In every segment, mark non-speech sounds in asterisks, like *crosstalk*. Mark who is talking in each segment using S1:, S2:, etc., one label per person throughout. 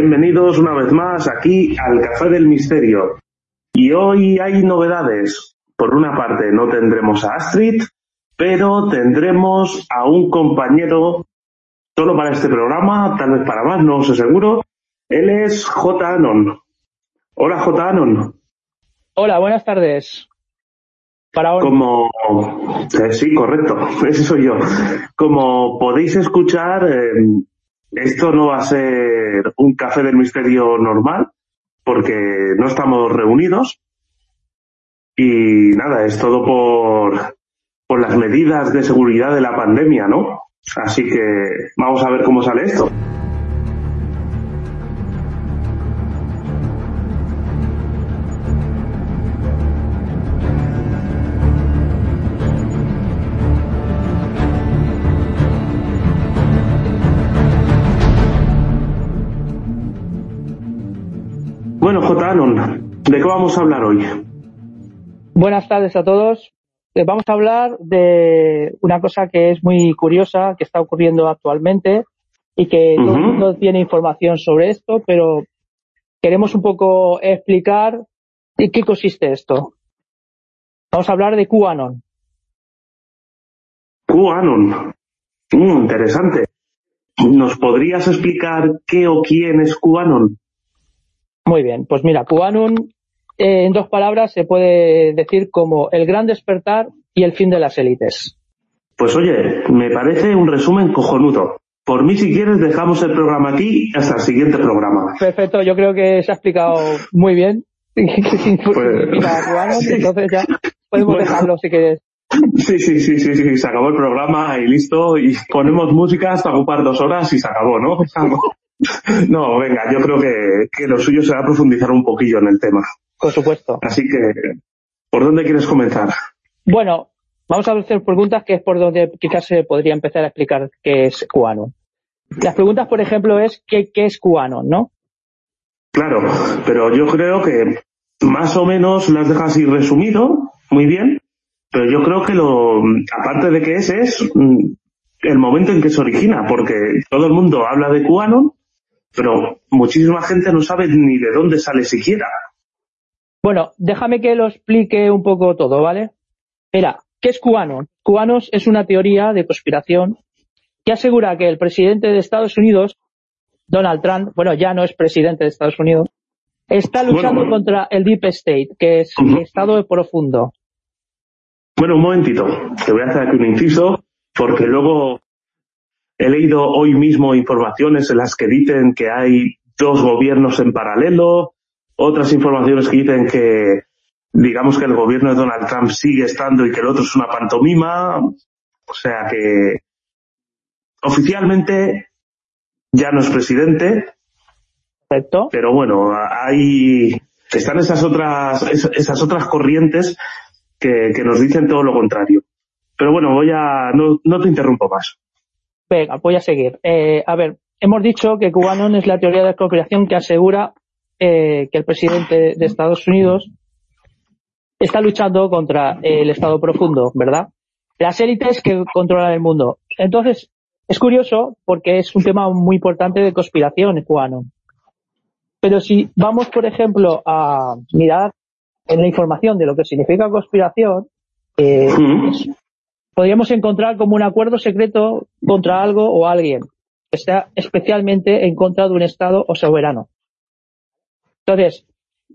S1: Bienvenidos una vez más aquí al Café del Misterio. Y hoy hay novedades. Por una parte no tendremos a Astrid, pero tendremos a un compañero solo para este programa, tal vez para más, no os aseguro. Él es J. Anon. Hola J. Anon.
S2: Hola, buenas tardes. Para hoy.
S1: Como, eh, sí, correcto, *laughs* ese soy yo. Como podéis escuchar, eh, esto no va a ser un café del misterio normal, porque no estamos reunidos. Y nada, es todo por, por las medidas de seguridad de la pandemia, ¿no? Así que vamos a ver cómo sale esto. ¿De qué vamos a hablar hoy?
S2: Buenas tardes a todos. Eh, Vamos a hablar de una cosa que es muy curiosa, que está ocurriendo actualmente y que todo el mundo tiene información sobre esto, pero queremos un poco explicar en qué consiste esto. Vamos a hablar de QAnon.
S1: QAnon. Mm, interesante. ¿Nos podrías explicar qué o quién es QAnon?
S2: Muy bien, pues mira, QAnon eh, en dos palabras se puede decir como el gran despertar y el fin de las élites.
S1: Pues oye, me parece un resumen cojonudo. Por mí, si quieres, dejamos el programa aquí hasta el siguiente programa.
S2: Perfecto, yo creo que se ha explicado muy bien *laughs* QAnon, entonces ya podemos
S1: Bueno.
S2: dejarlo si quieres.
S1: Sí, sí, sí, sí, sí, se acabó el programa y listo. Y ponemos música hasta ocupar dos horas y se acabó, ¿no? *laughs* No, venga, yo creo que, que lo suyo será profundizar un poquillo en el tema.
S2: Por supuesto.
S1: Así que, ¿por dónde quieres comenzar?
S2: Bueno, vamos a hacer preguntas que es por donde quizás se podría empezar a explicar qué es QAnon. Las preguntas, por ejemplo, es ¿qué, qué es QAnon, no?
S1: Claro, pero yo creo que más o menos las dejas así resumido, muy bien, pero yo creo que lo, aparte de que ese es mm, el momento en que se origina, porque todo el mundo habla de QAnon, pero muchísima gente no sabe ni de dónde sale siquiera.
S2: Bueno, déjame que lo explique un poco todo, ¿vale? Mira, ¿qué es QAnon? QAnon es una teoría de conspiración que asegura que el presidente de Estados Unidos, Donald Trump, bueno, ya no es presidente de Estados Unidos, está luchando
S1: Bueno.
S2: contra el Deep State, que es
S1: Ujú.
S2: el estado profundo.
S1: Bueno, un momentito, te voy a hacer aquí un inciso, porque luego he leído hoy mismo informaciones en las que dicen que hay dos gobiernos en paralelo, otras informaciones que dicen que, digamos que el gobierno de Donald Trump sigue estando y que el otro es una pantomima, o sea que oficialmente ya no es presidente,
S2: ¿Correcto?
S1: pero bueno, hay, están esas otras, es- esas otras corrientes que, que nos dicen todo lo contrario. Pero bueno, voy a, no, no te interrumpo más.
S2: Venga, voy a seguir. Eh, a ver, hemos dicho que QAnon es la teoría de conspiración que asegura eh, que el presidente de Estados Unidos está luchando contra el Estado profundo, ¿verdad? Las élites que controlan el mundo. Entonces, es curioso porque es un tema muy importante de conspiración, QAnon. Pero si vamos, por ejemplo, a mirar en la información de lo que significa conspiración, eh. Podríamos encontrar como un acuerdo secreto contra algo o alguien que está especialmente en contra de un Estado o soberano. Entonces,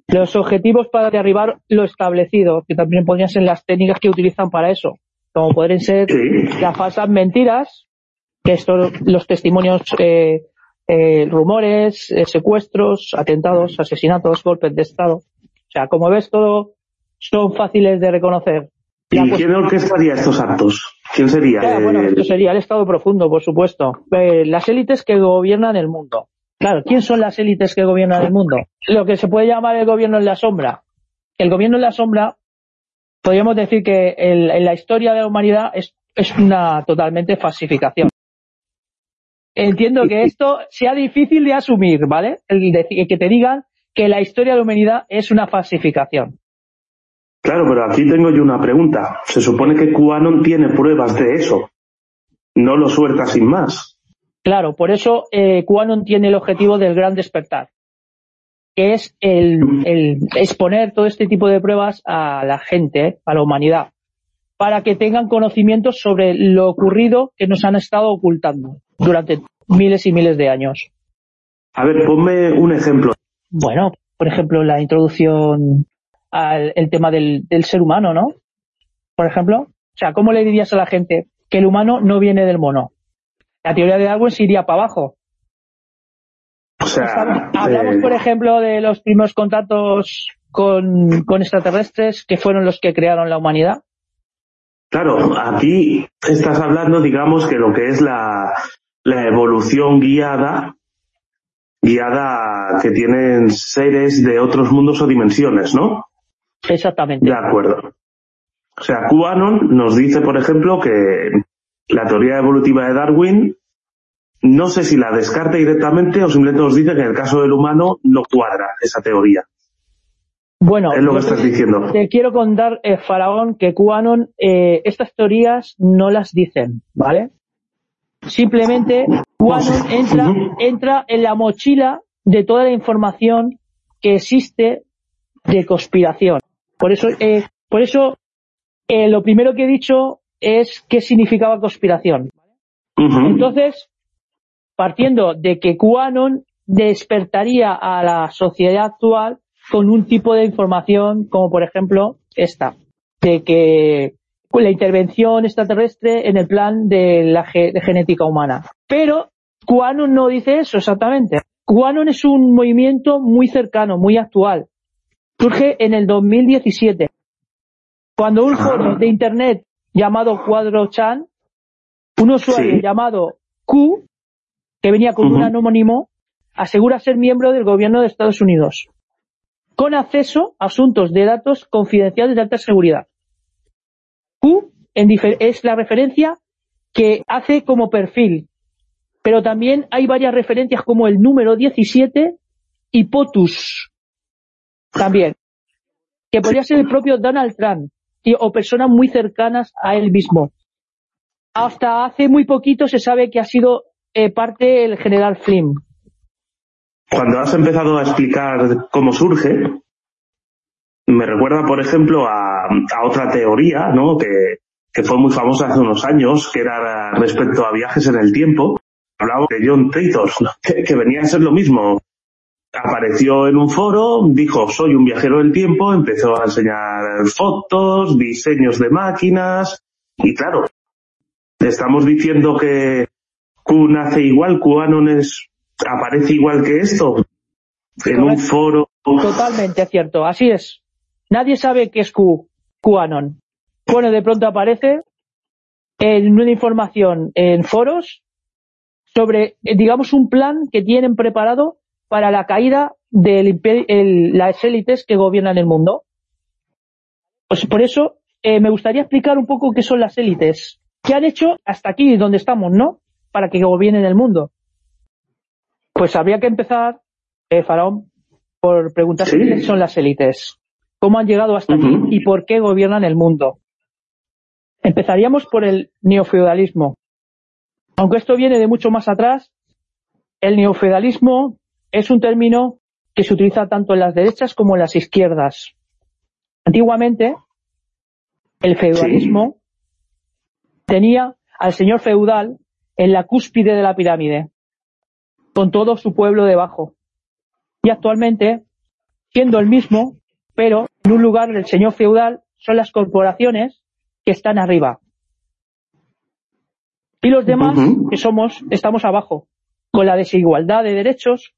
S2: los objetivos para derribar lo establecido, que también podrían ser las técnicas que utilizan para eso, como podrían ser las falsas mentiras, que esto, los testimonios, eh, eh, rumores, eh, secuestros, atentados, asesinatos, golpes de Estado. O sea, como ves, todo son fáciles de reconocer.
S1: ¿Y
S2: cuestión-
S1: quién orquestaría estos actos? ¿Quién sería?
S2: Claro, bueno,
S1: El-
S2: esto sería el Estado profundo, por supuesto. Eh, las élites que gobiernan el mundo. Claro, ¿quién son las élites que gobiernan el mundo? Lo que se puede llamar el gobierno en la sombra. El gobierno en la sombra, podríamos decir que el- en la historia de la humanidad es, es una totalmente falsificación. Entiendo que esto sea difícil de asumir, ¿vale? El, el que te digan que la historia de la humanidad es una falsificación.
S1: Claro, pero aquí tengo yo una pregunta. Se supone que QAnon tiene pruebas de eso. No lo suelta sin más.
S2: Claro, por eso eh, QAnon tiene el objetivo del gran despertar, que es el, el exponer todo este tipo de pruebas a la gente, a la humanidad, para que tengan conocimientos sobre lo ocurrido que nos han estado ocultando durante miles y miles de años.
S1: A ver, ponme un ejemplo.
S2: Bueno, por ejemplo, la introducción al el tema del, del ser humano, ¿no? Por ejemplo, o sea, ¿cómo le dirías a la gente que el humano no viene del mono? La teoría de Darwin se iría para abajo.
S1: O sea,
S2: Estamos- hablamos,
S1: eh,
S2: por ejemplo, de los primeros contactos con, con extraterrestres que fueron los que crearon la humanidad.
S1: Claro, aquí estás hablando, digamos, que lo que es la, la evolución guiada, guiada que tienen seres de otros mundos o dimensiones, ¿no?
S2: Exactamente.
S1: De acuerdo. O sea, QAnon nos dice, por ejemplo, que la teoría evolutiva de Darwin, no sé si la descarta directamente o simplemente nos dice que en el caso del humano no cuadra esa teoría.
S2: Bueno,
S1: Es lo que estás
S2: te-
S1: diciendo.
S2: te quiero contar, eh, Faraón, que QAnon eh, estas teorías no las dicen, ¿vale? Simplemente QAnon entra, entra en la mochila de toda la información que existe de conspiración. Por eso, eh, por eso eh, lo primero que he dicho es qué significaba conspiración. Entonces, partiendo de que QAnon despertaría a la sociedad actual con un tipo de información como por ejemplo esta, de que la intervención extraterrestre en el plan de la ge- de genética humana. Pero QAnon no dice eso exactamente. QAnon es un movimiento muy cercano, muy actual. Surge en el 2017, cuando un
S1: Ah.
S2: foro de internet llamado Cuadro Chan un usuario
S1: Sí.
S2: llamado Q, que venía con un anónimo, asegura ser miembro del gobierno de Estados Unidos, con acceso a asuntos de datos confidenciales de alta seguridad. Q en es la referencia que hace como perfil, pero también hay varias referencias como el número 17 y POTUS también, que podría ser el propio Donald Trump o personas muy cercanas a él mismo. Hasta hace muy poquito se sabe que ha sido eh, parte del general Flynn.
S1: Cuando has empezado a explicar cómo surge, me recuerda, por ejemplo, a, a otra teoría, ¿no? Que, que fue muy famosa hace unos años, que era respecto a viajes en el tiempo. Hablaba de John Titor, ¿no? *laughs* que, que venía a ser lo mismo. Apareció en un foro, dijo, soy un viajero del tiempo, empezó a enseñar fotos, diseños de máquinas, y claro, estamos diciendo que Q nace igual, QAnon es, aparece igual que esto, en un foro.
S2: Totalmente cierto, así es. Nadie sabe qué es Q, QAnon. Bueno, de pronto aparece en una información en foros sobre, eh, digamos, un plan que tienen preparado para la caída de las élites que gobiernan el mundo. Pues por eso eh, me gustaría explicar un poco qué son las élites. ¿Qué han hecho hasta aquí, donde estamos, no? Para que gobiernen el mundo. Pues habría que empezar, eh, Faraón, por preguntarse
S1: Sí.
S2: qué son las élites, cómo han llegado hasta aquí y por qué gobiernan el mundo. Empezaríamos por el neofeudalismo. Aunque esto viene de mucho más atrás, el neofeudalismo es un término que se utiliza tanto en las derechas como en las izquierdas. Antiguamente, el feudalismo tenía al señor feudal en la cúspide de la pirámide, con todo su pueblo debajo. Y actualmente, siendo el mismo, pero en un lugar del señor feudal son las corporaciones que están arriba. Y los demás, que somos, estamos abajo, con la desigualdad de derechos,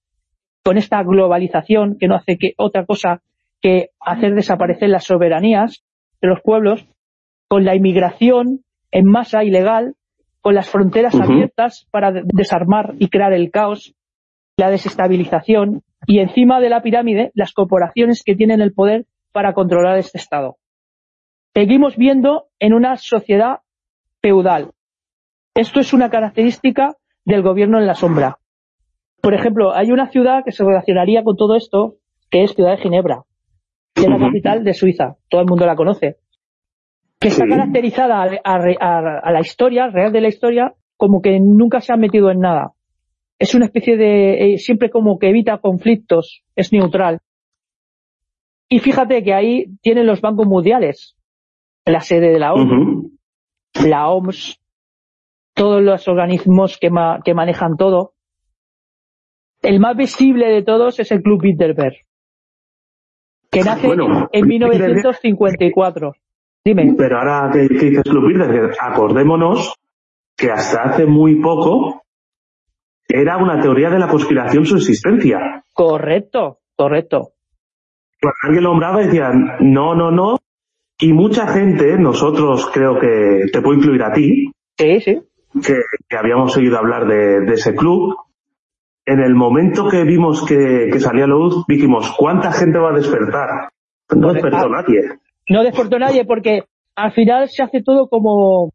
S2: con esta globalización que no hace que otra cosa que hacer desaparecer las soberanías de los pueblos, con la inmigración en masa ilegal, con las fronteras abiertas para de- desarmar y crear el caos, la desestabilización y encima de la pirámide las corporaciones que tienen el poder para controlar este estado. Seguimos viendo en una sociedad feudal. Esto es una característica del gobierno en la sombra. Por ejemplo, hay una ciudad que se relacionaría con todo esto, que es Ciudad de Ginebra, que es la capital de Suiza. Todo el mundo la conoce. Que está caracterizada a, a- a- a la historia, real de la historia, como que nunca se han metido en nada. es una especie de, eh, siempre como que evita conflictos, es neutral. Y fíjate que ahí tienen los bancos mundiales, la sede de la ONU, la OMS, todos los organismos que, que manejan todo. El más visible de todos es el Club Bilderberg, que nace en 1954. Dime.
S1: Pero ahora que, dices Club Bilderberg, acordémonos que hasta hace muy poco era una teoría de la conspiración su existencia.
S2: Correcto, correcto.
S1: Cuando alguien lo nombraba decían, no, no, no. Y mucha gente, nosotros creo que te puedo incluir a ti,
S2: sí, sí.
S1: Que, habíamos oído hablar de, ese club, en el momento que vimos que, salía la luz, dijimos, ¿cuánta gente va a despertar? No despertó nadie.
S2: No despertó nadie porque al final se hace todo como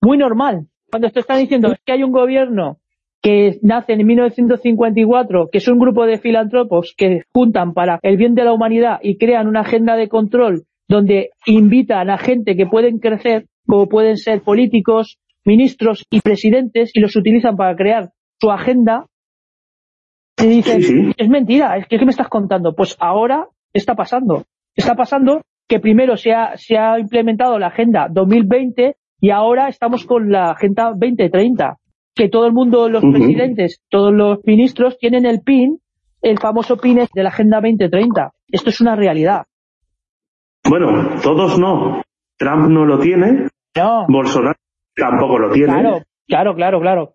S2: muy normal. Cuando te están diciendo que hay un gobierno que nace en 1954, que es un grupo de filantropos que juntan para el bien de la humanidad y crean una agenda de control donde invitan a gente que pueden crecer, como pueden ser políticos, ministros y presidentes, y los utilizan para crear su agenda, y dicen, es mentira, es que ¿qué me estás contando? Pues ahora está pasando. Está pasando que primero se ha, se ha implementado la Agenda 2020 y ahora estamos con la Agenda 2030 que todo el mundo, los presidentes, todos los ministros tienen el PIN, el famoso PIN de la Agenda 2030. Esto es una realidad.
S1: Bueno, todos no. Trump no lo tiene. No. Bolsonaro tampoco lo tiene.
S2: Claro, claro, claro, claro.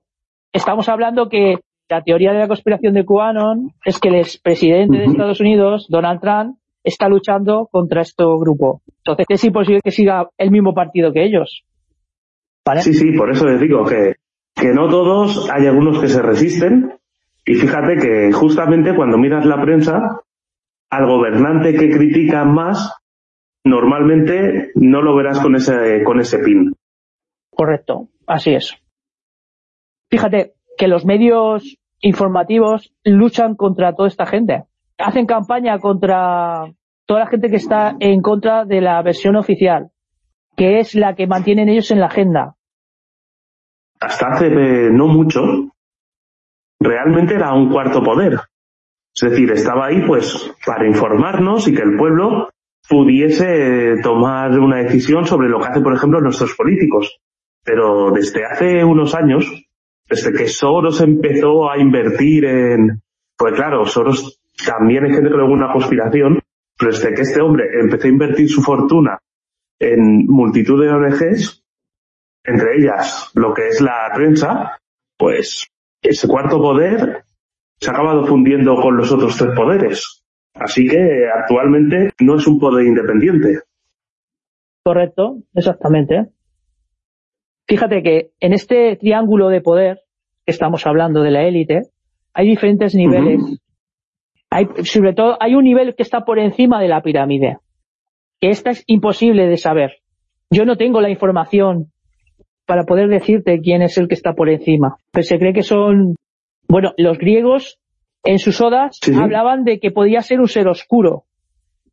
S2: Estamos hablando que la teoría de la conspiración de QAnon es que el expresidente de Estados Unidos, Donald Trump, está luchando contra este grupo. Entonces es imposible que siga el mismo partido que ellos.
S1: Sí, sí, por eso les digo que que no todos, hay algunos que se resisten, y fíjate que justamente cuando miras la prensa, al gobernante que critica más, normalmente no lo verás con ese, con ese pin.
S2: Correcto, así es. Fíjate que los medios informativos luchan contra toda esta gente. Hacen campaña contra toda la gente que está en contra de la versión oficial, que es la que mantienen ellos en la agenda
S1: hasta hace eh, no mucho, realmente era un cuarto poder. Es decir, estaba ahí pues para informarnos y que el pueblo pudiese tomar una decisión sobre lo que hacen, por ejemplo, nuestros políticos. Pero desde hace unos años, desde que Soros empezó a invertir en, pues claro, Soros también hay gente que luego una conspiración, pero desde que este hombre empezó a invertir su fortuna en multitud de ONGs, entre ellas lo que es la prensa, pues ese cuarto poder se ha acabado fundiendo con los otros tres poderes. Así que actualmente no es un poder independiente.
S2: Correcto, exactamente. Fíjate que en este triángulo de poder que estamos hablando de la élite, hay diferentes niveles. hay, sobre todo, hay un nivel que está por encima de la pirámide. Que esta es imposible de saber. Yo no tengo la información para poder decirte quién es el que está por encima. Pero se cree que son, bueno, los griegos en sus odas hablaban de que podía ser un ser oscuro.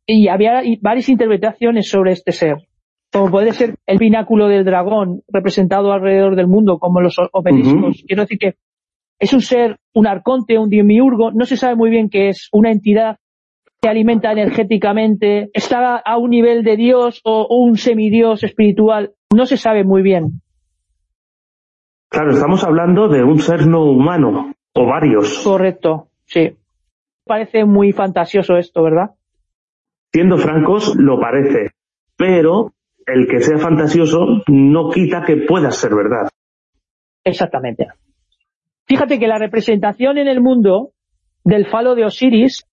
S2: Y había varias interpretaciones sobre este ser. Como puede ser el pináculo del dragón representado alrededor del mundo, como los obeliscos. Quiero decir que es un ser, un arconte, un demiurgo, no se sabe muy bien qué es, una entidad que alimenta energéticamente, está a un nivel de Dios o un semidios espiritual, no se sabe muy bien.
S1: Claro, estamos hablando de un ser no humano, o varios.
S2: Correcto, sí. Parece muy fantasioso esto, ¿verdad?
S1: Siendo francos, lo parece. Pero el que sea fantasioso no quita que pueda ser verdad.
S2: Exactamente. Fíjate que la representación en el mundo del falo de Osiris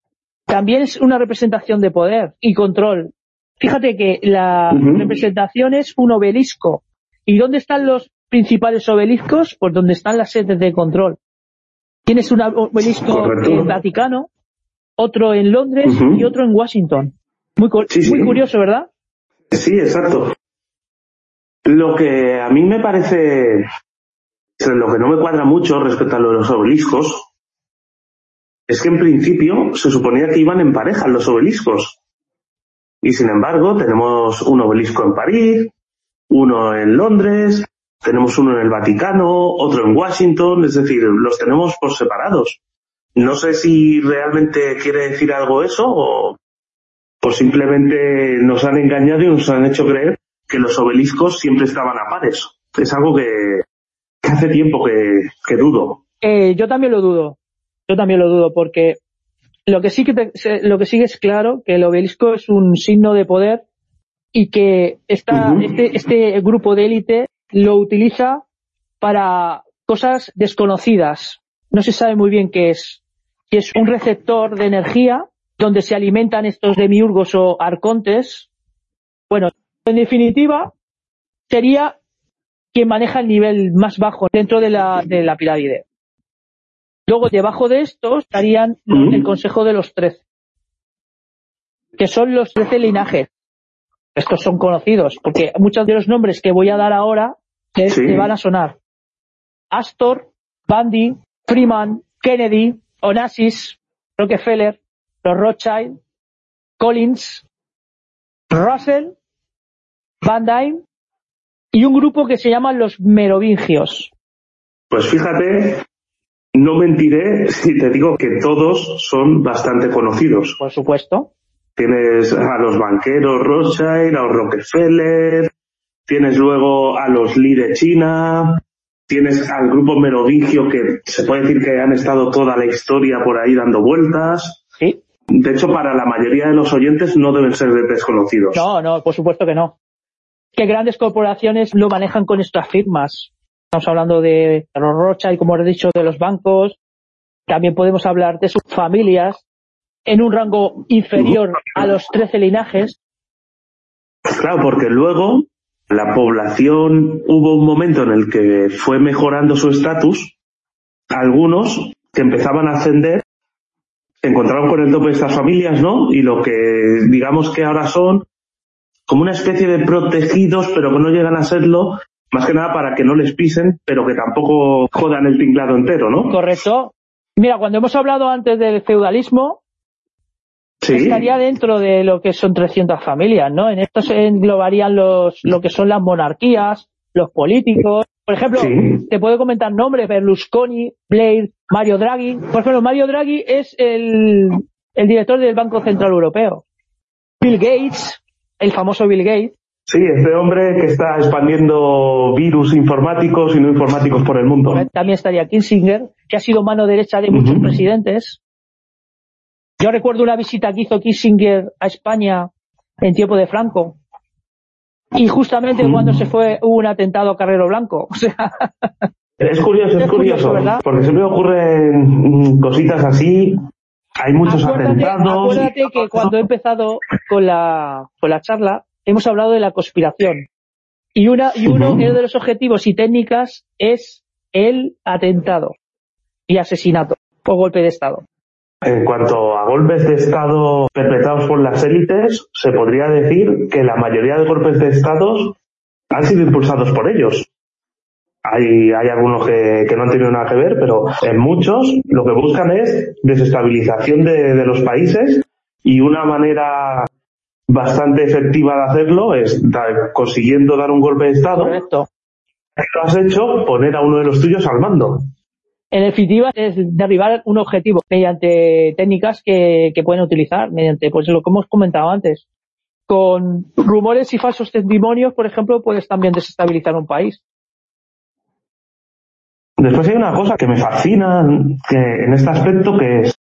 S2: también es una representación de poder y control. Fíjate que la representación es un obelisco. ¿Y dónde están los principales obeliscos, pues donde están las sedes de control. Tienes un obelisco en Vaticano, otro en Londres y otro en Washington. Muy, muy curioso, ¿verdad?
S1: Sí, exacto. Lo que a mí me parece, lo que no me cuadra mucho respecto a los obeliscos, es que en principio se suponía que iban en pareja los obeliscos. Y sin embargo, tenemos un obelisco en París, uno en Londres, tenemos uno en el Vaticano, otro en Washington, es decir, los tenemos por separados. No sé si realmente quiere decir algo eso o, simplemente nos han engañado y nos han hecho creer que los obeliscos siempre estaban a pares. Es algo que, hace tiempo que, dudo.
S2: Eh, yo también lo dudo. Yo también lo dudo porque lo que sí que lo que sí es claro que el obelisco es un signo de poder y que esta, este, este grupo de élite lo utiliza para cosas desconocidas. No se sabe muy bien qué es. Si es un receptor de energía donde se alimentan estos demiurgos o arcontes. Bueno, en definitiva, sería quien maneja el nivel más bajo dentro de la, de la pirámide. Luego, debajo de estos estarían el Consejo de los Trece, que son los trece linajes. Estos son conocidos, porque muchos de los nombres que voy a dar ahora te, van a sonar. Astor, Bundy, Freeman, Kennedy, Onassis, Rockefeller, los Rothschild, Collins, Russell, Van Dyne y un grupo que se llama los Merovingios.
S1: Pues fíjate, no mentiré si te digo que todos son bastante conocidos.
S2: Por supuesto.
S1: Tienes a los banqueros Rothschild, a los Rockefeller, tienes luego a los Li de China, tienes al grupo merovingio que se puede decir que han estado toda la historia por ahí dando vueltas.
S2: Sí.
S1: De hecho, para la mayoría de los oyentes no deben ser desconocidos.
S2: No, no, por supuesto que no. Que grandes corporaciones lo manejan con estas firmas. Estamos hablando de los Rothschild, como he dicho, de los bancos. También podemos hablar de sus familias en un rango inferior a los 13 linajes.
S1: Claro, porque luego la población hubo un momento en el que fue mejorando su estatus. Algunos que empezaban a ascender se encontraron con el tope de estas familias, ¿no? Y lo que digamos que ahora son como una especie de protegidos, pero que no llegan a serlo, más que nada para que no les pisen, pero que tampoco jodan el tinglado entero, ¿no?
S2: Correcto. Mira, cuando hemos hablado antes del feudalismo, estaría dentro de lo que son 300 familias, ¿no? En esto se englobarían los, lo que son las monarquías, los políticos. Por ejemplo, te puedo comentar nombres, Berlusconi, Blair, Mario Draghi. Por ejemplo, Mario Draghi es el, el director del Banco Central Europeo. Bill Gates, el famoso Bill Gates.
S1: Sí, este hombre que está expandiendo virus informáticos y no informáticos por el mundo.
S2: También estaría Kissinger, que ha sido mano derecha de muchos presidentes. Yo recuerdo una visita que hizo Kissinger a España en tiempo de Franco. Y justamente mm. cuando se fue hubo un atentado a Carrero Blanco.
S1: es curioso, es, curioso, ¿verdad? porque siempre ocurren cositas así. Hay muchos atentados.
S2: Acuérdate que cuando he empezado con la, con la charla hemos hablado de la conspiración. Y, una, y uno de los objetivos y técnicas es el atentado y asesinato o golpe de Estado.
S1: En cuanto a golpes de Estado perpetrados por las élites, se podría decir que la mayoría de golpes de Estado han sido impulsados por ellos. Hay, hay algunos que, no han tenido nada que ver, pero en muchos lo que buscan es desestabilización de, de los países y una manera bastante efectiva de hacerlo es consiguiendo dar un golpe de Estado.
S2: Correcto.
S1: Lo has hecho poner a uno de los tuyos al mando
S2: en definitiva es derribar un objetivo mediante técnicas que, pueden utilizar, mediante pues lo que hemos comentado antes. Con rumores y falsos testimonios, por ejemplo, puedes también desestabilizar un país.
S1: Después hay una cosa que me fascina que, en este aspecto que es,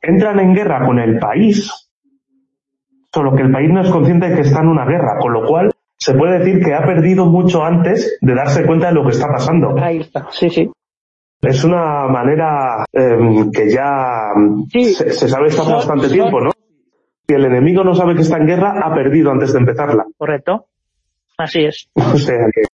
S1: entran en guerra con el país, solo que el país no es consciente de que está en una guerra, con lo cual se puede decir que ha perdido mucho antes de darse cuenta de lo que está pasando.
S2: Ahí está, sí, sí.
S1: Es una manera em, que ya se, sabe hace bastante tiempo, ¿no? Si el enemigo no sabe que está en guerra, ha perdido antes de empezarla.
S2: Correcto. Así es. *laughs*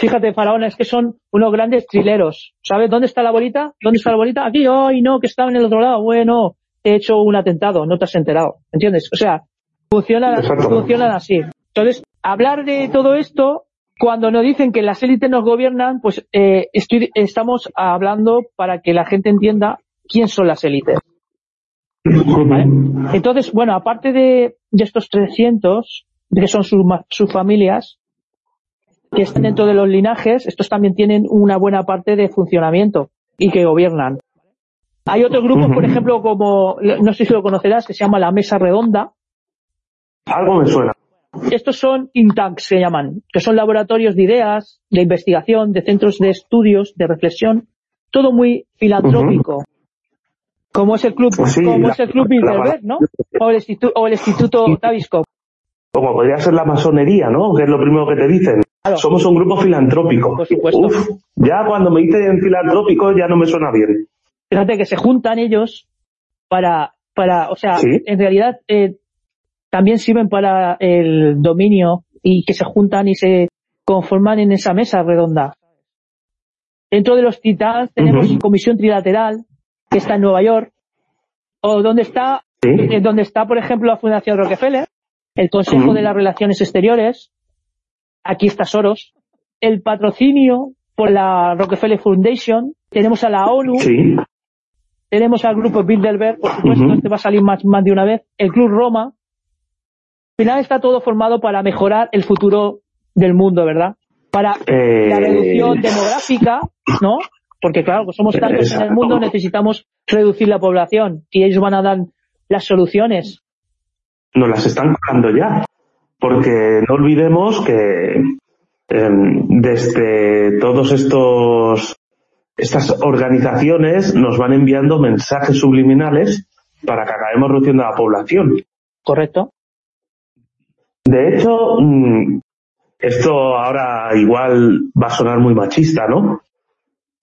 S2: Fíjate, Faraón, es que son unos grandes trileros. ¿Sabes dónde está la bolita? ¿Dónde está la bolita? Aquí, ay, no, que estaba en el otro lado. Bueno, he hecho un atentado, no te has enterado. ¿Entiendes? O sea, funcionan, funcionan así. Entonces, hablar de todo esto cuando nos dicen que las élites nos gobiernan, pues eh, estamos hablando para que la gente entienda quién son las élites. Entonces, bueno, aparte de, estos 300, que son sus, familias, que están dentro de los linajes, estos también tienen una buena parte de funcionamiento y que gobiernan. Hay otros grupos, por ejemplo, como, no sé si lo conocerás, que se llama la Mesa Redonda.
S1: Algo me suena.
S2: Estos son intanks, se llaman, que son laboratorios de ideas, de investigación, de centros de estudios, de reflexión, todo muy filantrópico. Como es el club, como es el club Bilderberg, ¿no? O el, instituto, o el Instituto Taviskop.
S1: Como podría ser la masonería, ¿no? Que es lo primero que te dicen. Somos un grupo filantrópico.
S2: Por supuesto. Uf,
S1: ya cuando me dicen filantrópico ya no me suena bien.
S2: Fíjate que se juntan ellos para, para, o sea, en realidad eh, también sirven para el dominio y que se juntan y se conforman en esa mesa redonda. Dentro de los titanes tenemos comisión trilateral que está en Nueva York o donde está, eh, donde está por ejemplo la Fundación Rockefeller, el Consejo de las Relaciones Exteriores, aquí está Soros, el patrocinio por la Rockefeller Foundation, tenemos a la ONU, tenemos al grupo Bilderberg, por supuesto, este va a salir más, más de una vez, el Club Roma, final está todo formado para mejorar el futuro del mundo, ¿verdad? Para la eh, reducción demográfica, ¿no? Porque claro, pues somos tantos en el mundo, necesitamos reducir la población y ellos van a dar las soluciones.
S1: Nos las están dando ya, porque no olvidemos que em, desde todos estos estas organizaciones nos van enviando mensajes subliminales para que acabemos reduciendo la población.
S2: Correcto.
S1: De hecho, mm, esto ahora igual va a sonar muy machista, ¿no?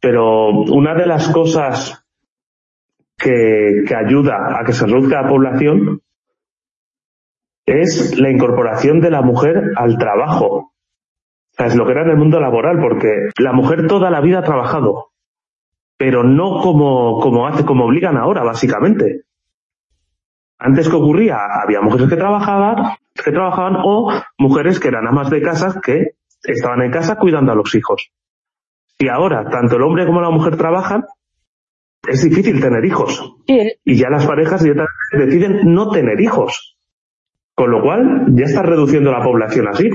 S1: Pero una de las cosas que, ayuda a que se reduzca la población es la incorporación de la mujer al trabajo. Es lo que era en el mundo laboral, porque la mujer toda la vida ha trabajado, pero no como, como hace, como obligan ahora, básicamente. Antes que ocurría, había mujeres que trabajaban, que trabajaban o mujeres que eran amas de casa que estaban en casa cuidando a los hijos. Y ahora tanto el hombre como la mujer trabajan, es difícil tener hijos. Y ya las parejas deciden no tener hijos. Con lo cual ya está reduciendo la población así.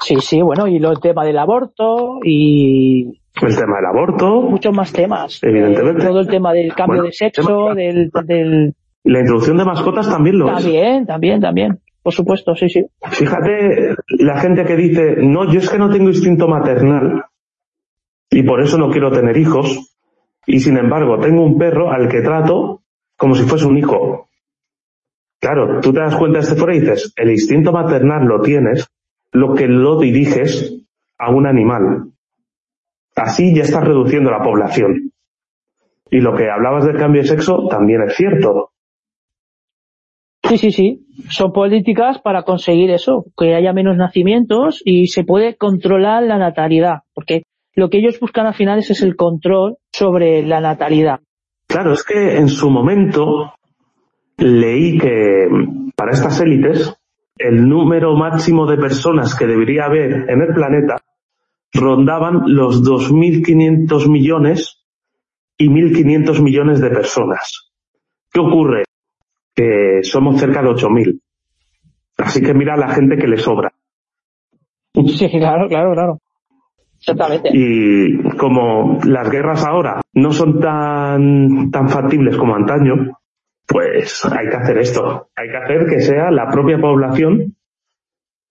S2: Sí, sí, bueno, y el tema del aborto y...
S1: El tema del aborto.
S2: Muchos más temas.
S1: Evidentemente.
S2: todo el tema del cambio de sexo, del, del...
S1: La introducción de mascotas también lo
S2: es. También, también, también. Por supuesto, sí, sí.
S1: Fíjate, la gente que dice, no, yo es que no tengo instinto maternal y por eso no quiero tener hijos y sin embargo tengo un perro al que trato como si fuese un hijo. Claro, tú te das cuenta de este fuera y dices, el instinto maternal lo tienes, lo que lo diriges a un animal. Así ya estás reduciendo la población. Y lo que hablabas del cambio de sexo también es cierto.
S2: Sí, sí, sí. Son políticas para conseguir eso, que haya menos nacimientos y se puede controlar la natalidad, porque lo que ellos buscan al final es el control sobre la natalidad.
S1: Claro, es que en su momento leí que para estas élites el número máximo de personas que debería haber en el planeta rondaban los 2.500 millones y 1.500 millones de personas. ¿Qué ocurre? Que somos cerca de 8.000. Así que mira la gente que le sobra. *laughs*
S2: Sí, claro, claro, claro. Exactamente.
S1: Y como las guerras ahora no son tan, tan factibles como antaño, pues hay que hacer esto. Hay que hacer que sea la propia población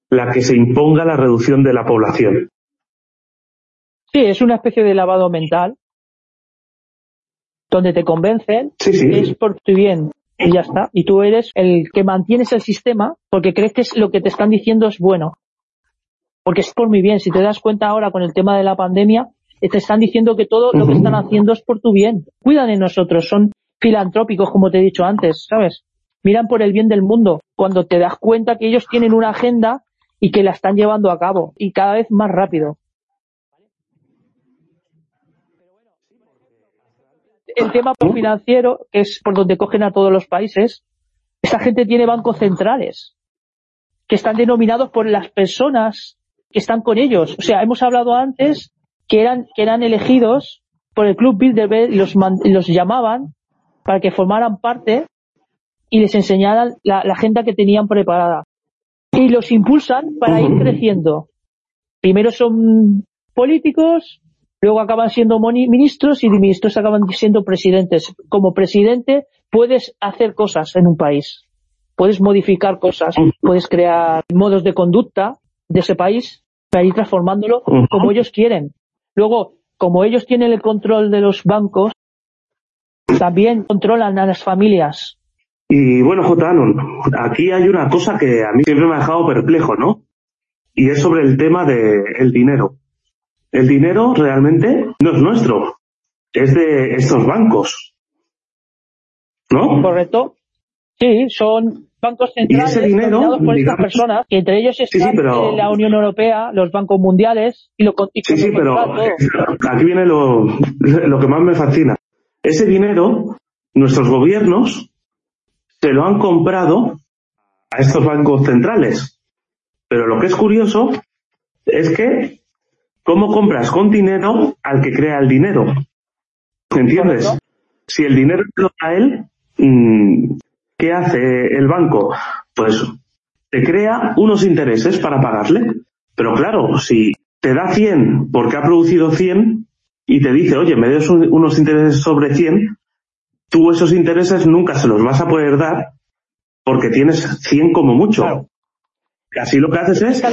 S1: la que se imponga la reducción de la población.
S2: Sí, es una especie de lavado mental donde te convencen que es por tu bien y ya está. Y tú eres el que mantienes el sistema porque crees que lo que te están diciendo es bueno. Porque es por mi bien. Si te das cuenta ahora con el tema de la pandemia, te están diciendo que todo lo que están haciendo es por tu bien. Cuidan de nosotros, son filantrópicos, como te he dicho antes, ¿sabes? Miran por el bien del mundo. Cuando te das cuenta que ellos tienen una agenda y que la están llevando a cabo y cada vez más rápido. El tema financiero, que es por donde cogen a todos los países, esta gente tiene bancos centrales que están denominados por las personas que están con ellos. O sea, hemos hablado antes que eran, que eran elegidos por el Club Bilderberg y los, los llamaban para que formaran parte y les enseñaran la, la agenda que tenían preparada. Y los impulsan para ir creciendo. primero son políticos, luego acaban siendo ministros y de ministros acaban siendo presidentes. Como presidente puedes hacer cosas en un país, puedes modificar cosas, puedes crear modos de conducta de ese país para ir transformándolo como ellos quieren. Luego, como ellos tienen el control de los bancos, también controlan a las familias.
S1: Y bueno, J. Anon, aquí hay una cosa que a mí siempre me ha dejado perplejo, ¿no? Y es sobre el tema del dinero. El dinero realmente no es nuestro, es de estos bancos. ¿No?
S2: Correcto. Sí, son bancos centrales
S1: y ese dinero,
S2: por estas personas, que entre ellos están la Unión Europea, los bancos mundiales y lo
S1: y Sí, sí, pero aquí viene lo, lo que más me fascina. Ese dinero, nuestros gobiernos se lo han comprado a estos bancos centrales. Pero lo que es curioso es que ¿cómo compras con dinero al que crea el dinero? ¿Entiendes? Si el dinero lo da él, mm, ¿qué hace el banco? Pues te crea unos intereses para pagarle. Pero claro, si te da 100 porque ha producido 100, y te dice, oye, me des unos intereses sobre 100, tú esos intereses nunca se los vas a poder dar porque tienes 100 como mucho. Así lo que haces es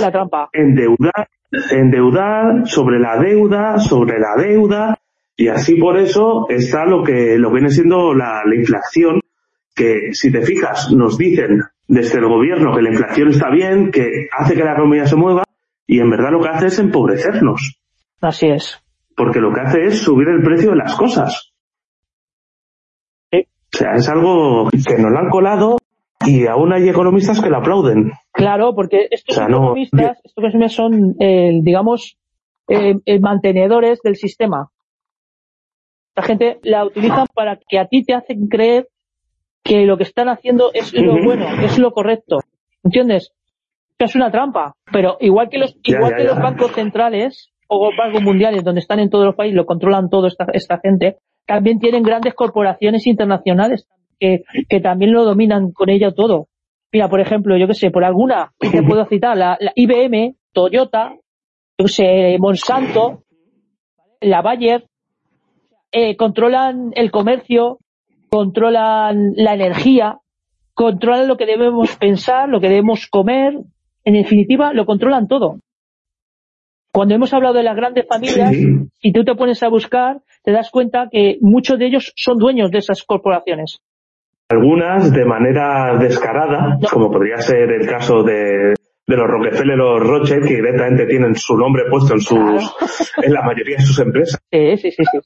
S1: endeudar, endeudar sobre la deuda, sobre la deuda, y así por eso está lo que lo viene siendo la, la inflación, que si te fijas, nos dicen desde el gobierno que la inflación está bien, que hace que la economía se mueva, y en verdad lo que hace es empobrecernos.
S2: Así es
S1: porque lo que hace es subir el precio de las cosas. O sea, es algo que nos lo han colado y aún hay economistas que lo aplauden.
S2: Claro, porque estos economistas, estos son, eh, digamos, eh, eh, mantenedores del sistema. La gente la utilizan para que a ti te hacen creer que lo que están haciendo es lo bueno, es lo correcto. ¿Entiendes? Es una trampa. Pero igual que los, igual que los bancos centrales, o bancos mundiales donde están en todos los países, lo controlan toda esta, esta gente, también tienen grandes corporaciones internacionales que, que también lo dominan con ella todo. Mira, por ejemplo, yo que sé, por alguna, te puedo citar, la, IBM, Toyota, yo sé, Monsanto, la Bayer, eh, controlan el comercio, controlan la energía, controlan lo que debemos pensar, lo que debemos comer, en definitiva, lo controlan todo. Cuando hemos hablado de las grandes familias, si tú te pones a buscar, te das cuenta que muchos de ellos son dueños de esas corporaciones.
S1: Algunas de manera descarada, como podría ser el caso de, los Rockefeller o Rothschild, que directamente tienen su nombre puesto en sus, en la mayoría de sus empresas.
S2: Sí, sí, sí, sí.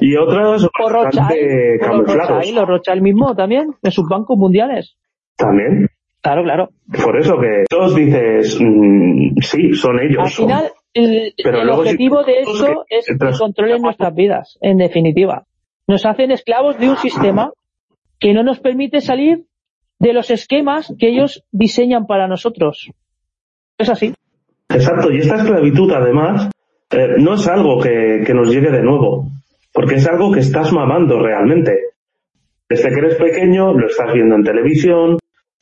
S1: Y otras bastante
S2: camuflados. Los Rothschild mismo también, en sus bancos mundiales.
S1: También.
S2: Claro, claro.
S1: Por eso que todos dices, mm, sí, son ellos.
S2: Al final, el, objetivo de eso es que controlen nuestras vidas, en definitiva. Nos hacen esclavos de un sistema que no nos permite salir de los esquemas que ellos diseñan para nosotros. Es así.
S1: Exacto, y esta esclavitud además eh, no es algo que, que nos llegue de nuevo, porque es algo que estás mamando realmente. Desde que eres pequeño lo estás viendo en televisión,